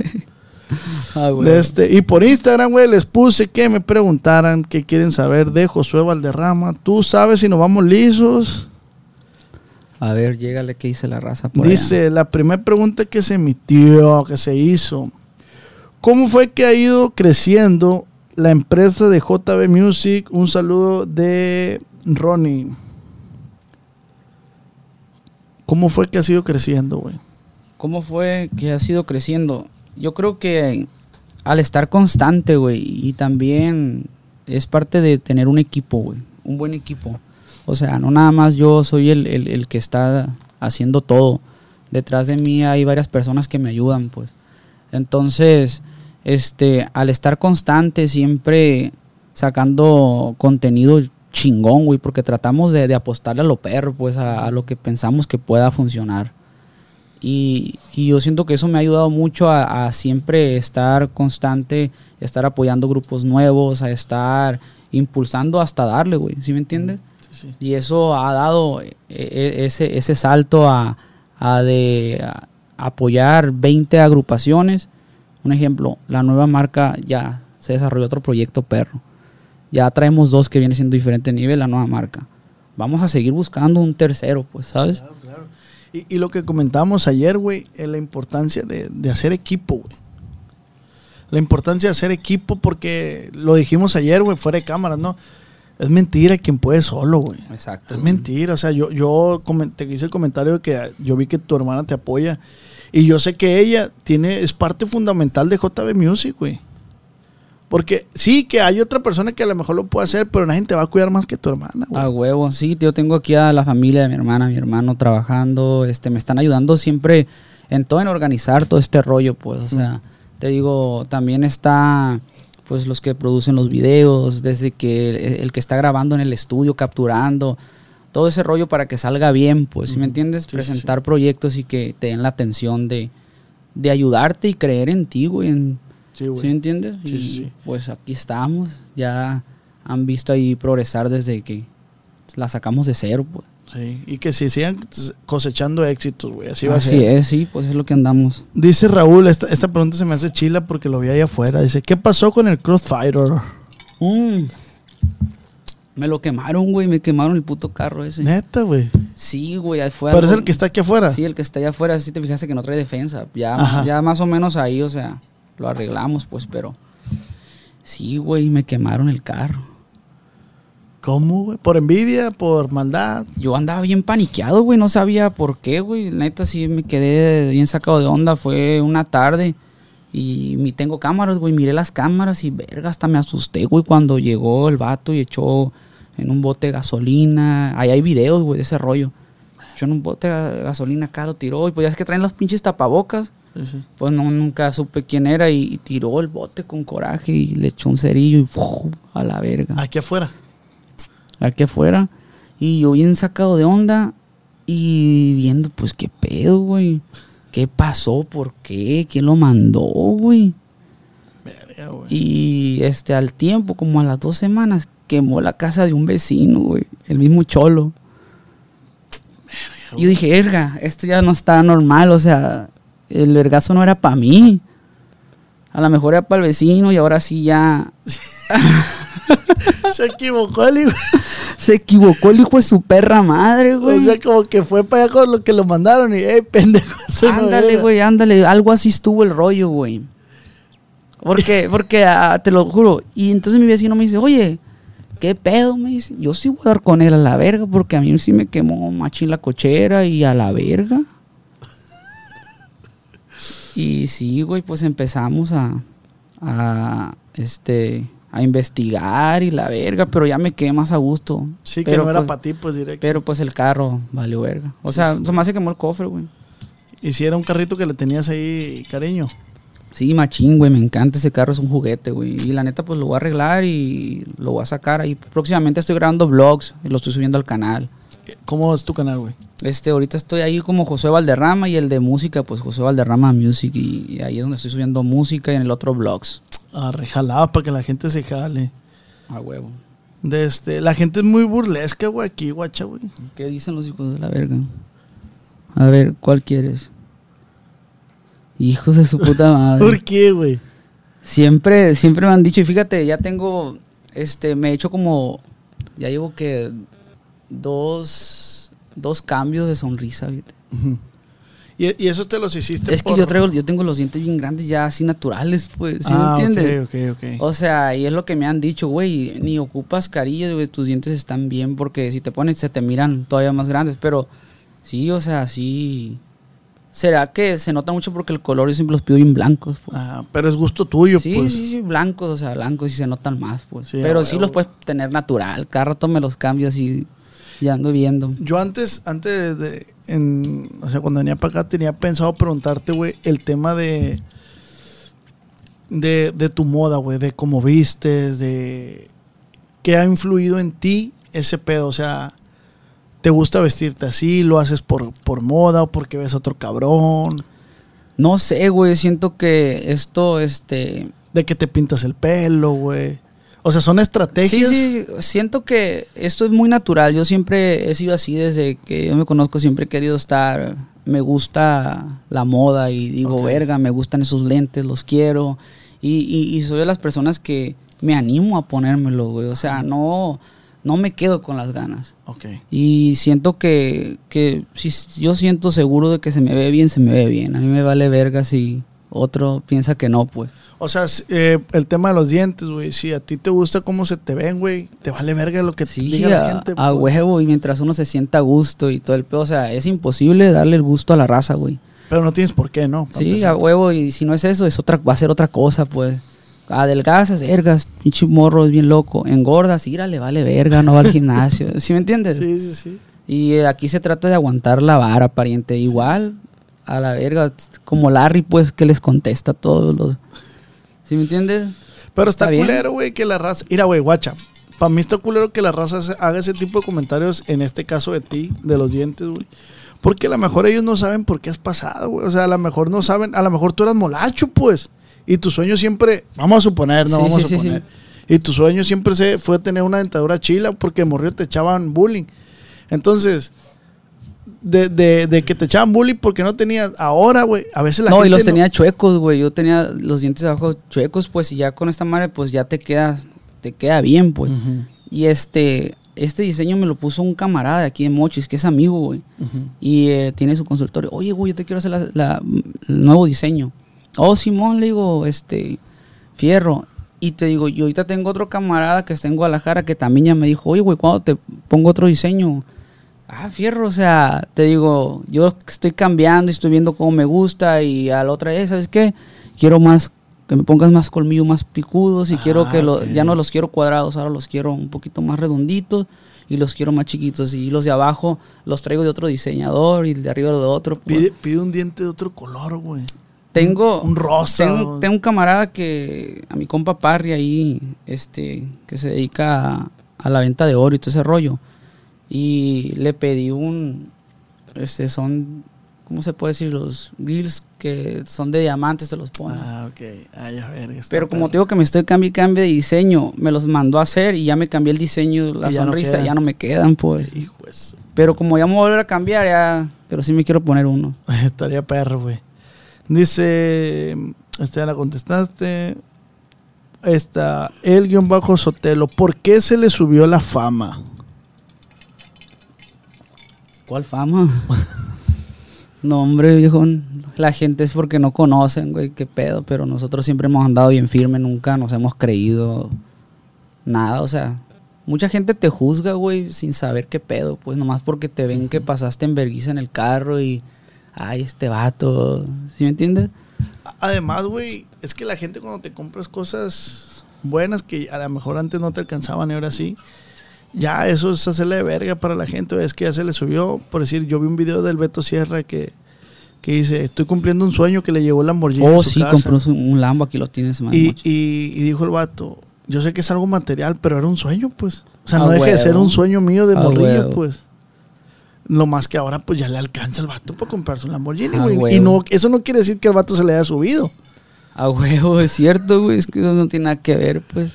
Ah. [LAUGHS] De este, y por Instagram, güey, les puse que me preguntaran qué quieren saber de Josué Valderrama. Tú sabes si nos vamos lisos. A ver, llégale qué dice la raza por Dice, la primera pregunta que se emitió, que se hizo. ¿Cómo fue que ha ido creciendo la empresa de JB Music? Un saludo de Ronnie. ¿Cómo fue que ha sido creciendo, güey? ¿Cómo fue que has ido creciendo? Yo creo que al estar constante, güey, y también es parte de tener un equipo, güey, un buen equipo. O sea, no nada más yo soy el, el- el que está haciendo todo. Detrás de mí hay varias personas que me ayudan, pues. Entonces, este, al estar constante, siempre sacando contenido chingón, güey, porque tratamos de, apostarle a lo perro, pues, a lo que pensamos que pueda funcionar. Y, y yo siento que eso me ha ayudado mucho a, a siempre estar constante, estar apoyando grupos nuevos, a estar impulsando hasta darle, güey. ¿Sí me entiendes? Sí, sí. Y eso ha dado eh, eh, ese, ese salto a, a de a apoyar 20 agrupaciones. Un ejemplo, la nueva marca ya se desarrolló otro proyecto perro. Ya traemos dos que viene siendo diferente nivel, la nueva marca. Vamos a seguir buscando un tercero, pues, ¿sabes? Claro. Y, y lo que comentamos ayer, güey, es la importancia de, de hacer equipo, güey. La importancia de hacer equipo porque lo dijimos ayer, güey, fuera de cámaras, ¿no? Es mentira quien puede solo, güey. Exacto. Es mentira. O sea, yo, yo te hice el comentario de que yo vi que tu hermana te apoya. Y yo sé que ella tiene, es parte fundamental de JB Music, güey. Porque sí, que hay otra persona que a lo mejor lo puede hacer, pero nadie te va a cuidar más que tu hermana, güey. A huevo, sí. Yo tengo aquí a la familia de mi hermana, mi hermano trabajando. Este, me están ayudando siempre en todo, en organizar todo este rollo, pues. O sea, te digo, también está pues los que producen los videos, desde que el, que está grabando en el estudio, capturando, todo ese rollo para que salga bien, pues, me entiendes? Presentar proyectos y que te den la atención de, de ayudarte y creer en ti, güey. Sí, me entiendes? Sí, y pues aquí estamos, ya han visto ahí progresar desde que la sacamos de cero, pues. Sí, y que si sigan cosechando éxitos, güey. Así va a ser. es, sí, pues es lo que andamos. Dice Raúl, esta, esta pregunta se me hace chila porque lo vi ahí afuera. Dice, ¿qué pasó con el Crossfighter? Mm. Me lo quemaron, güey. Me quemaron el puto carro ese. Neta, güey. Sí, güey. Fue Pero es el que está aquí afuera. Sí, el que está allá afuera. Si te fijaste que no trae defensa. Ya, ya más o menos ahí, o sea, lo arreglamos, pues, pero. Sí, güey, me quemaron el carro. ¿Cómo, güey? ¿Por envidia? ¿Por maldad? Yo andaba bien paniqueado, güey. No sabía por qué, güey. Neta, sí me quedé bien sacado de onda. Fue una tarde y tengo cámaras, güey. Miré las cámaras y verga, hasta me asusté, güey, cuando llegó el vato y echó en un bote de gasolina. Ahí hay videos, güey, de ese rollo. Echó en un bote de gasolina acá, lo tiró. Y pues ya es que traen los pinches tapabocas. Pues no, nunca supe quién era y, tiró el bote con coraje y le echó un cerillo y a la verga. Aquí afuera aquí afuera. Y yo bien sacado de onda y viendo, pues, qué pedo, güey. ¿Qué pasó? ¿Por qué? ¿Quién lo mandó, güey? Y este, al tiempo, como a las dos semanas, quemó la casa de un vecino, güey. El mismo cholo. y yo dije, erga, esto ya no está normal, o sea, el vergazo no era para mí. A lo mejor era para el vecino y ahora sí ya. [LAUGHS] Se equivocó el hijo. [LAUGHS] Se equivocó el hijo de su perra madre, güey. O sea, como que fue para allá con lo que lo mandaron y, eh, pendejo. [LAUGHS] Ándale, güey, ándale. Algo así estuvo el rollo, güey. Porque, porque ah, te lo juro. Y entonces mi vecino me dice, oye, ¿qué pedo? Me dice, yo sí voy a dar con él a la verga, porque a mí sí me quemó machín la cochera y a la verga. Y sí, güey, pues empezamos a, a este, a investigar y la verga, pero ya me quedé más a gusto. Sí, que no era pues, para ti, pues directo. Pero pues el carro valió verga. O sea, se me hace quemó el cofre, güey. ¿Y si era un carrito que le tenías ahí cariño? Sí, machín, güey, me encanta ese carro, es un juguete, güey. Y la neta, pues lo voy a arreglar y lo voy a sacar ahí. Próximamente estoy grabando vlogs y lo estoy subiendo al canal. ¿Cómo es tu canal, güey? Este, ahorita estoy ahí como José Valderrama y el de música, pues José Valderrama Music. Y, y ahí es donde estoy subiendo música y en el otro vlogs. Ah, rejalado para que la gente se jale. A huevo. De este, la gente es muy burlesca, güey, aquí, guacha, güey. ¿Qué dicen los hijos de la verga? A ver, ¿cuál quieres? Hijos de su puta [LAUGHS] madre. ¿Por qué, güey? Siempre, siempre me han dicho, y fíjate, ya tengo, este, me he hecho como, ya llevo que dos, dos cambios de sonrisa, ¿viste? Y, eso te los hiciste Es que yo traigo, yo tengo los dientes bien grandes ya así naturales, pues, ¿sí ah, me entiendes? Okay, okay, O sea, y es lo que me han dicho, güey, ni ocupas carillas, güey, tus dientes están bien porque si te pones se te miran todavía más grandes, pero sí, o sea, sí... ¿Será que se nota mucho porque el color yo siempre los pido bien blancos? Pues? Ah, pero es gusto tuyo, sí, pues. Sí, sí, blancos, o sea, blancos y se notan más, pues. pero sí los puedes tener natural, cada rato me los cambio así ya ando viendo. Yo antes, antes de, en, o sea, cuando venía para acá tenía pensado preguntarte, güey, el tema de, de, de tu moda, güey, de cómo vistes, de qué ha influido en ti ese pedo, o sea, ¿te gusta vestirte así? ¿Lo haces por, por moda o porque ves otro cabrón? No sé, güey, siento que esto, este... De que te pintas el pelo, güey. O sea, son estrategias. Sí, sí, siento que esto es muy natural. Yo siempre he sido así desde que yo me conozco, siempre he querido estar. Me gusta la moda y digo, verga, me gustan esos lentes, los quiero. Y, soy de las personas que me animo a ponérmelo, güey. O sea, no, no me quedo con las ganas. Ok. Y siento que, que si yo siento seguro de que se me ve bien, se me ve bien. A mí me vale verga si otro piensa que no, pues. O sea, eh, el tema de los dientes, güey, si a ti te gusta cómo se te ven, güey, te vale verga lo que Sí, diga la a, gente. a huevo, y mientras uno se sienta a gusto y todo el pedo, o sea, es imposible darle el gusto a la raza, güey. Pero no tienes por qué, ¿no? Para Sí, empezar. a huevo, y si no es eso, es otra, va a ser otra cosa, pues. Adelgazas, ergas, pinche morro, es bien loco. Engordas, írale, vale verga, no va al gimnasio. [LAUGHS] ¿Sí me entiendes? Sí, sí, sí. Y eh, aquí se trata de aguantar la vara, pariente. Igual, a la verga, como Larry, pues, que les contesta a todos los... ¿Sí me entiendes? Pero está, culero, güey, que la raza. Mira, güey, guacha. Para mí está culero que la raza haga ese tipo de comentarios, en este caso de ti, de los dientes, güey. Porque a lo mejor ellos no saben por qué has pasado, güey. O sea, a lo mejor no saben, a lo mejor tú eras molacho, pues. Y tu sueño siempre, vamos a suponer, no Sí, vamos sí, a sí, suponer. Y tu sueño siempre se fue tener una dentadura chila porque morrió te echaban bullying. Entonces, de, de, de que te echaban bullying porque no tenías, ahora, güey, a veces la no, gente y los tenía chuecos, güey. Yo tenía los dientes abajo chuecos, pues, y ya con esta madre, pues, ya te queda, te queda bien, pues. Y este, este diseño me lo puso un camarada de aquí de Mochis, que es amigo, güey. Y eh, tiene su consultorio. Oye, güey, yo te quiero hacer la- la- el nuevo diseño. Oh, Simón, le digo, este, fierro. Y te digo, yo ahorita tengo otro camarada que está en Guadalajara que también ya me dijo, oye, güey, ¿cuándo te pongo otro diseño? Ah, fierro, o sea, te digo, yo estoy cambiando y estoy viendo cómo me gusta y a la otra vez, ¿sabes qué? Quiero más, que me pongas más colmillo, más picudos y quiero Ah, que lo- ya no los quiero cuadrados, ahora los quiero un poquito más redonditos y los quiero más chiquitos y los de abajo los traigo de otro diseñador y el de arriba de otro. pues. Pide, pide un diente de otro color, güey. Tengo un rosa, tengo un camarada que a mi compa Parry ahí, este, que se dedica a, a la venta de oro y todo ese rollo. Y le pedí un, este, son, ¿cómo se puede decir? Los grills que son de diamantes, se los pone. Ah, ok. Ay, a ver. Pero como te digo que me estoy cambiando y cambio de diseño, me los mandó a hacer y ya me cambié el diseño, la Y ya no sonrisa, ya no me quedan, pues. Hijo, eso. Pero como ya me voy a volver a cambiar, ya, pero sí me quiero poner uno. [LAUGHS] Estaría perro, güey. Dice, este ya la contestaste. Esta, el guion bajo Sotelo, ¿por qué se le subió la fama? ¿Cuál fama? [LAUGHS] no, hombre, viejo. La gente es porque no conocen, güey, qué pedo. Pero nosotros siempre hemos andado bien firme, nunca nos hemos creído nada. O sea, mucha gente te juzga, güey, sin saber qué pedo. Pues nomás porque te ven que pasaste en vergüenza en el carro y. Ay, este vato. ¿Sí me entiendes? Además, güey, es que la gente cuando te compras cosas buenas que a lo mejor antes no te alcanzaban y ahora sí, ya eso es hacerle de verga para la gente. Es que ya se le subió, por decir, yo vi un video del Beto Sierra que, que dice, estoy cumpliendo un sueño que le llegó el Lamborghini. a Oh, su sí, casa". compró su- un Lambo, aquí lo tienes. Y, y- y dijo el vato, yo sé que es algo material, pero era un sueño, pues. O sea, no deja de ser un sueño mío de A morrillo, huevo. pues. Lo más que ahora, pues ya le alcanza al vato para comprarse un Lamborghini, güey. Y no, eso no quiere decir que el vato se le haya subido. A huevo, es cierto, güey. Es que eso no tiene nada que ver, pues.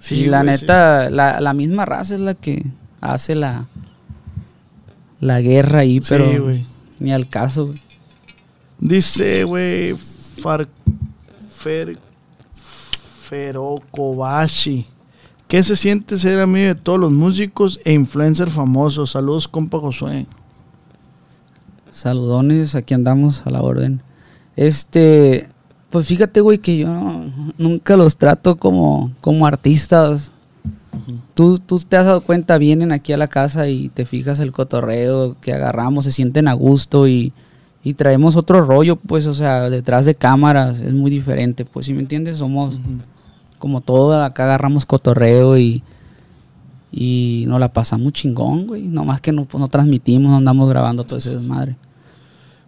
Sí, y la güey, neta, la, la misma raza es la que hace la, la guerra ahí, Sí, pero güey. ni al caso, güey. Dice, güey, Far, Fer, Ferokobashi. ¿Qué se siente ser amigo de todos los músicos e influencers famosos? Saludos, compa Josué. Saludones, aquí andamos a la orden. Este, pues fíjate, güey, que yo nunca los trato como, como artistas. Tú, tú te has dado cuenta, vienen aquí a la casa y te fijas el cotorreo que agarramos, se sienten a gusto y, y traemos otro rollo, pues, o sea, detrás de cámaras es muy diferente, pues, si me entiendes? Somos como todo, acá agarramos cotorreo y, y nos la pasamos chingón, güey. Nomás que no, no transmitimos, no andamos grabando todo ese desmadre.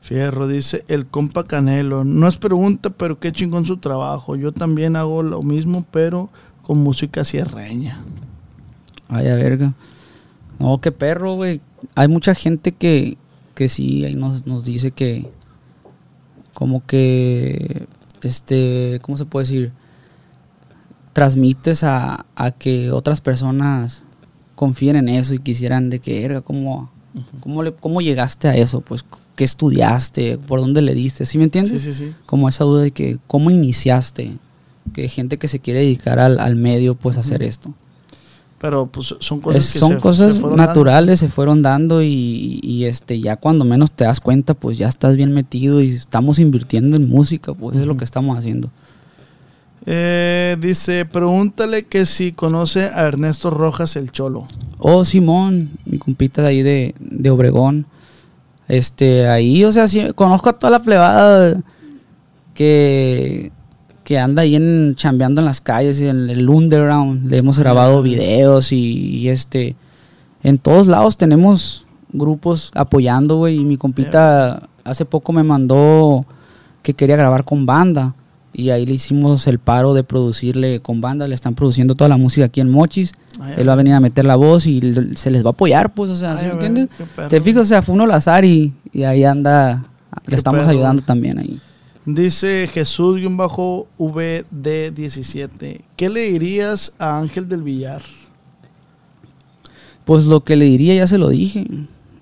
Fierro dice el compa Canelo. No es pregunta, pero qué chingón su trabajo. Yo también hago lo mismo, pero con música sierreña. Ay, a verga. No, qué perro, güey. Hay mucha gente que, que sí, ahí nos, nos dice que como que, este, ¿cómo se puede decir? Transmites a, a que otras personas confíen en eso y quisieran de que, verga, ¿cómo, cómo, le, ¿cómo llegaste a eso? Pues, ¿qué estudiaste? ¿Por dónde le diste? ¿Sí me entiendes? Sí, sí, sí. como esa duda de que cómo iniciaste, que gente que se quiere dedicar al, al medio, pues hacer esto. Pero pues son cosas que son cosas naturales, se fueron dando y, este ya cuando menos te das cuenta, pues ya estás bien metido y estamos invirtiendo en música, pues es lo que estamos haciendo. Eh, dice, pregúntale que si conoce a Ernesto Rojas el Cholo. Oh, Simón, mi compita de ahí de, de Obregón. Este, ahí, o sea, sí, conozco a toda la plebada que que anda ahí en, chambeando en las calles, en el underground. Le hemos grabado videos y, este. En todos lados tenemos grupos apoyando, güey. Y mi compita hace poco me mandó que quería grabar con banda. Y ahí le hicimos el paro de producirle con banda. Le están produciendo toda la música aquí en Mochis. Él va a venir a meter la voz y se les va a apoyar, pues, o sea, ¿sí entiendes? Te fijas, o sea, fue un olazar y, y ahí anda. Le estamos ayudando también ahí. Dice Jesús-VD17. ¿Qué le dirías a Ángel del Villar? Pues lo que le diría ya se lo dije.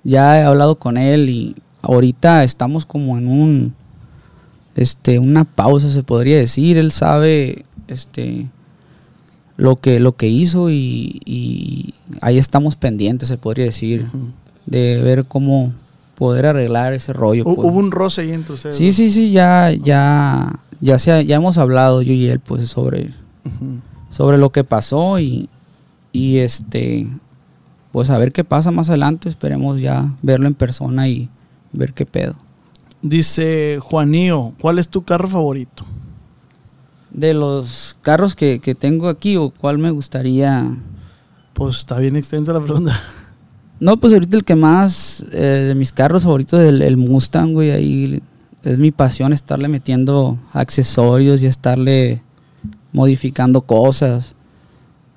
Ya he hablado con él y ahorita estamos como en un este una pausa se podría decir. Él sabe este lo que lo que hizo y, ahí estamos pendientes se podría decir de ver cómo poder arreglar ese rollo. Pues. Hubo un roce ahí entre ustedes. Sí, sí, sí, ya, ya, ya, se, ya hemos hablado yo y él, pues, sobre, sobre lo que pasó y, y este, pues a ver qué pasa más adelante. Esperemos ya verlo en persona y ver qué pedo. Dice Juanío, ¿cuál es tu carro favorito? De los carros que, que tengo aquí, o cuál me gustaría. Pues está bien extensa la pregunta. [LAUGHS] No, pues ahorita el que más eh, de mis carros favoritos es el, Mustang, güey. Ahí es mi pasión estarle metiendo accesorios y estarle modificando cosas.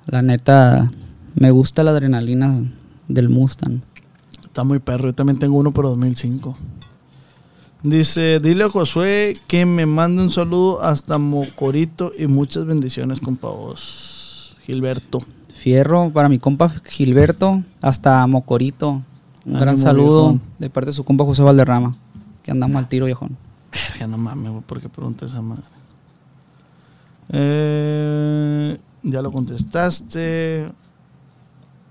La neta, me gusta la adrenalina del Mustang. Está muy perro. Yo también tengo uno por 2005. Dice, dile a Josué que me mande un saludo hasta Mocorito y muchas bendiciones, compa vos. Gilberto. Fierro para mi compa Gilberto, hasta Mocorito. Un gran saludo de parte de su compa José Valderrama, que andamos al tiro, viejón. Verga, no mames, ¿por qué pregunta esa madre? Eh, ya lo contestaste.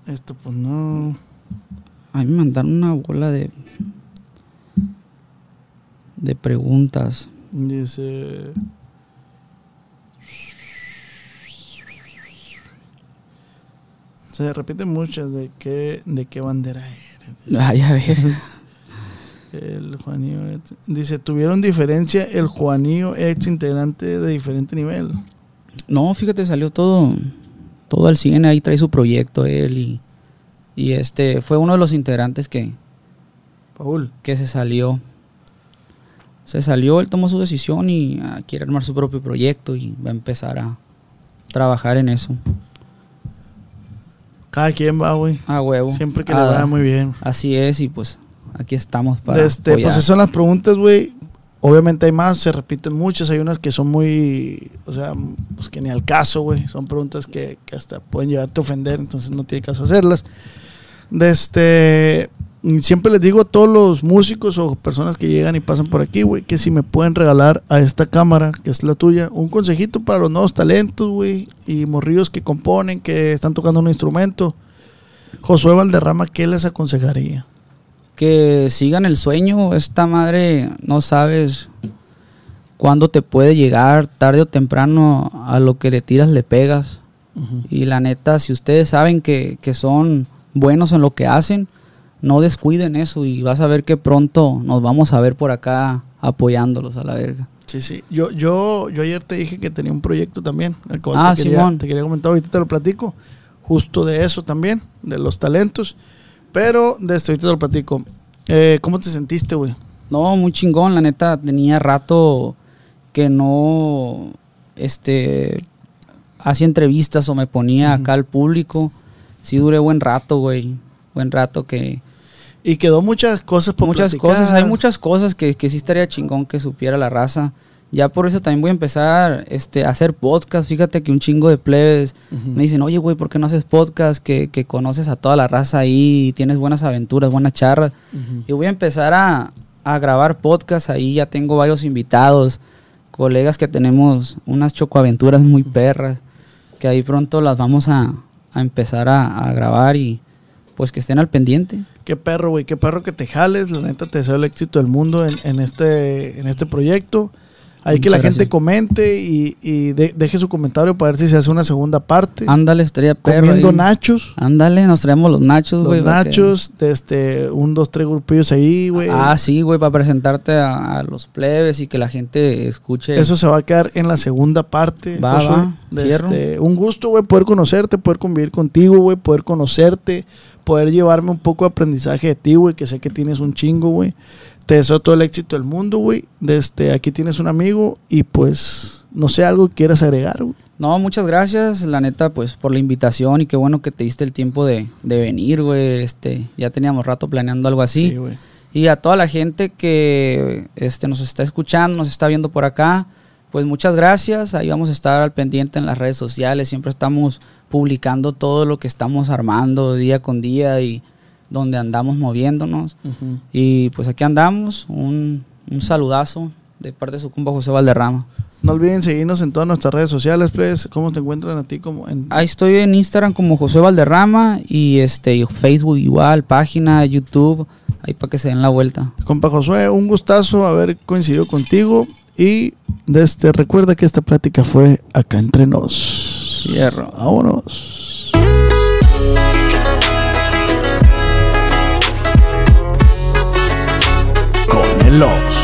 Esto pues no. A mí me mandaron una bola de de preguntas. Dice Se repite mucho de qué, de qué bandera eres. Ay, a ver. El Juanillo dice, ¿tuvieron diferencia el Juanillo ex integrante de diferente nivel? No, fíjate, salió todo, todo al 100, ahí trae su proyecto él y, y este fue uno de los integrantes que, Paul. que se salió. Se salió, él tomó su decisión y ah, quiere armar su propio proyecto y va a empezar a trabajar en eso. Cada quien va, güey. A huevo. Siempre que le vaya muy bien. Así es, y pues aquí estamos para. Este, pues esas son las preguntas, güey. Obviamente hay más, se repiten muchas. Hay unas que son muy. O sea, pues que ni al caso, güey. Son preguntas que, que hasta pueden llevarte a ofender, entonces no tiene caso hacerlas. De este siempre les digo a todos los músicos o personas que llegan y pasan por aquí, güey, que si me pueden regalar a esta cámara, que es la tuya, un consejito para los nuevos talentos, güey, y morrillos que componen, que están tocando un instrumento. Josué Valderrama, ¿qué les aconsejaría? Que sigan el sueño. Esta madre no sabes cuándo te puede llegar, tarde o temprano, a lo que le tiras le pegas. Y la neta, si ustedes saben que, que son buenos en lo que hacen, no descuiden eso y vas a ver que pronto nos vamos a ver por acá apoyándolos a la verga. Sí, sí. Yo, yo, yo ayer te dije que tenía un proyecto también. ah, te, quería, Simón. te quería comentar, ahorita te lo platico. Justo de eso también, de los talentos. Pero de esto ahorita te lo platico. Eh, ¿Cómo te sentiste, güey? No, muy chingón. La neta, tenía rato que no este, hacía entrevistas o me ponía acá al público. Sí duré buen rato, güey. Buen rato que y quedó muchas cosas por Muchas cosas, hay muchas cosas que, que sí estaría chingón que supiera la raza. Ya por eso también voy a empezar este, a hacer podcast. Fíjate que un chingo de plebes me dicen, oye, güey, ¿por qué no haces podcast? Que, que, conoces a toda la raza ahí, y tienes buenas aventuras, buenas charlas. Y voy a empezar a, a grabar podcast ahí. Ya tengo varios invitados, colegas que tenemos unas chocoaventuras muy perras, que ahí pronto las vamos a, a empezar a, grabar y pues que estén al pendiente. Qué perro, güey, qué perro que te jales. La neta te deseo el éxito del mundo en, en, este, en este proyecto. Hay que la gente comente y, deje su comentario para ver si se hace una segunda parte. Ándale, estaría perro. Comiendo nachos. Ándale, nos traemos los nachos, güey. Los nachos, de este, un, dos, tres grupillos ahí, güey. Ah, sí, güey, para presentarte a, los plebes y que la gente escuche. Eso se va a quedar en la segunda parte. Va, va. Este, un gusto, güey, poder conocerte, poder convivir contigo, güey, poder conocerte, poder llevarme un poco de aprendizaje de ti, güey, que sé que tienes un chingo, güey. Te deseo todo el éxito del mundo, güey. Desde aquí tienes un amigo y pues no sé, algo que quieras agregar, güey. No, muchas gracias, la neta, pues por la invitación y qué bueno que te diste el tiempo de, venir, güey. Este, ya teníamos rato planeando algo así. Sí, güey. Y a toda la gente que este, nos está escuchando, nos está viendo por acá, pues muchas gracias. Ahí vamos a estar al pendiente en las redes sociales. Siempre estamos publicando todo lo que estamos armando día con día y donde andamos moviéndonos. Y pues aquí andamos, un, saludazo de parte de su compa José Valderrama. No olviden seguirnos en todas nuestras redes sociales, pues. ¿Cómo te encuentran a ti? Como Ahí estoy en Instagram como José Valderrama y este Facebook igual, página, YouTube, ahí para que se den la vuelta. Compa Josué, un gustazo haber coincidido contigo y desde, recuerda que esta plática fue acá entre nos. Cierro. Vámonos. Los.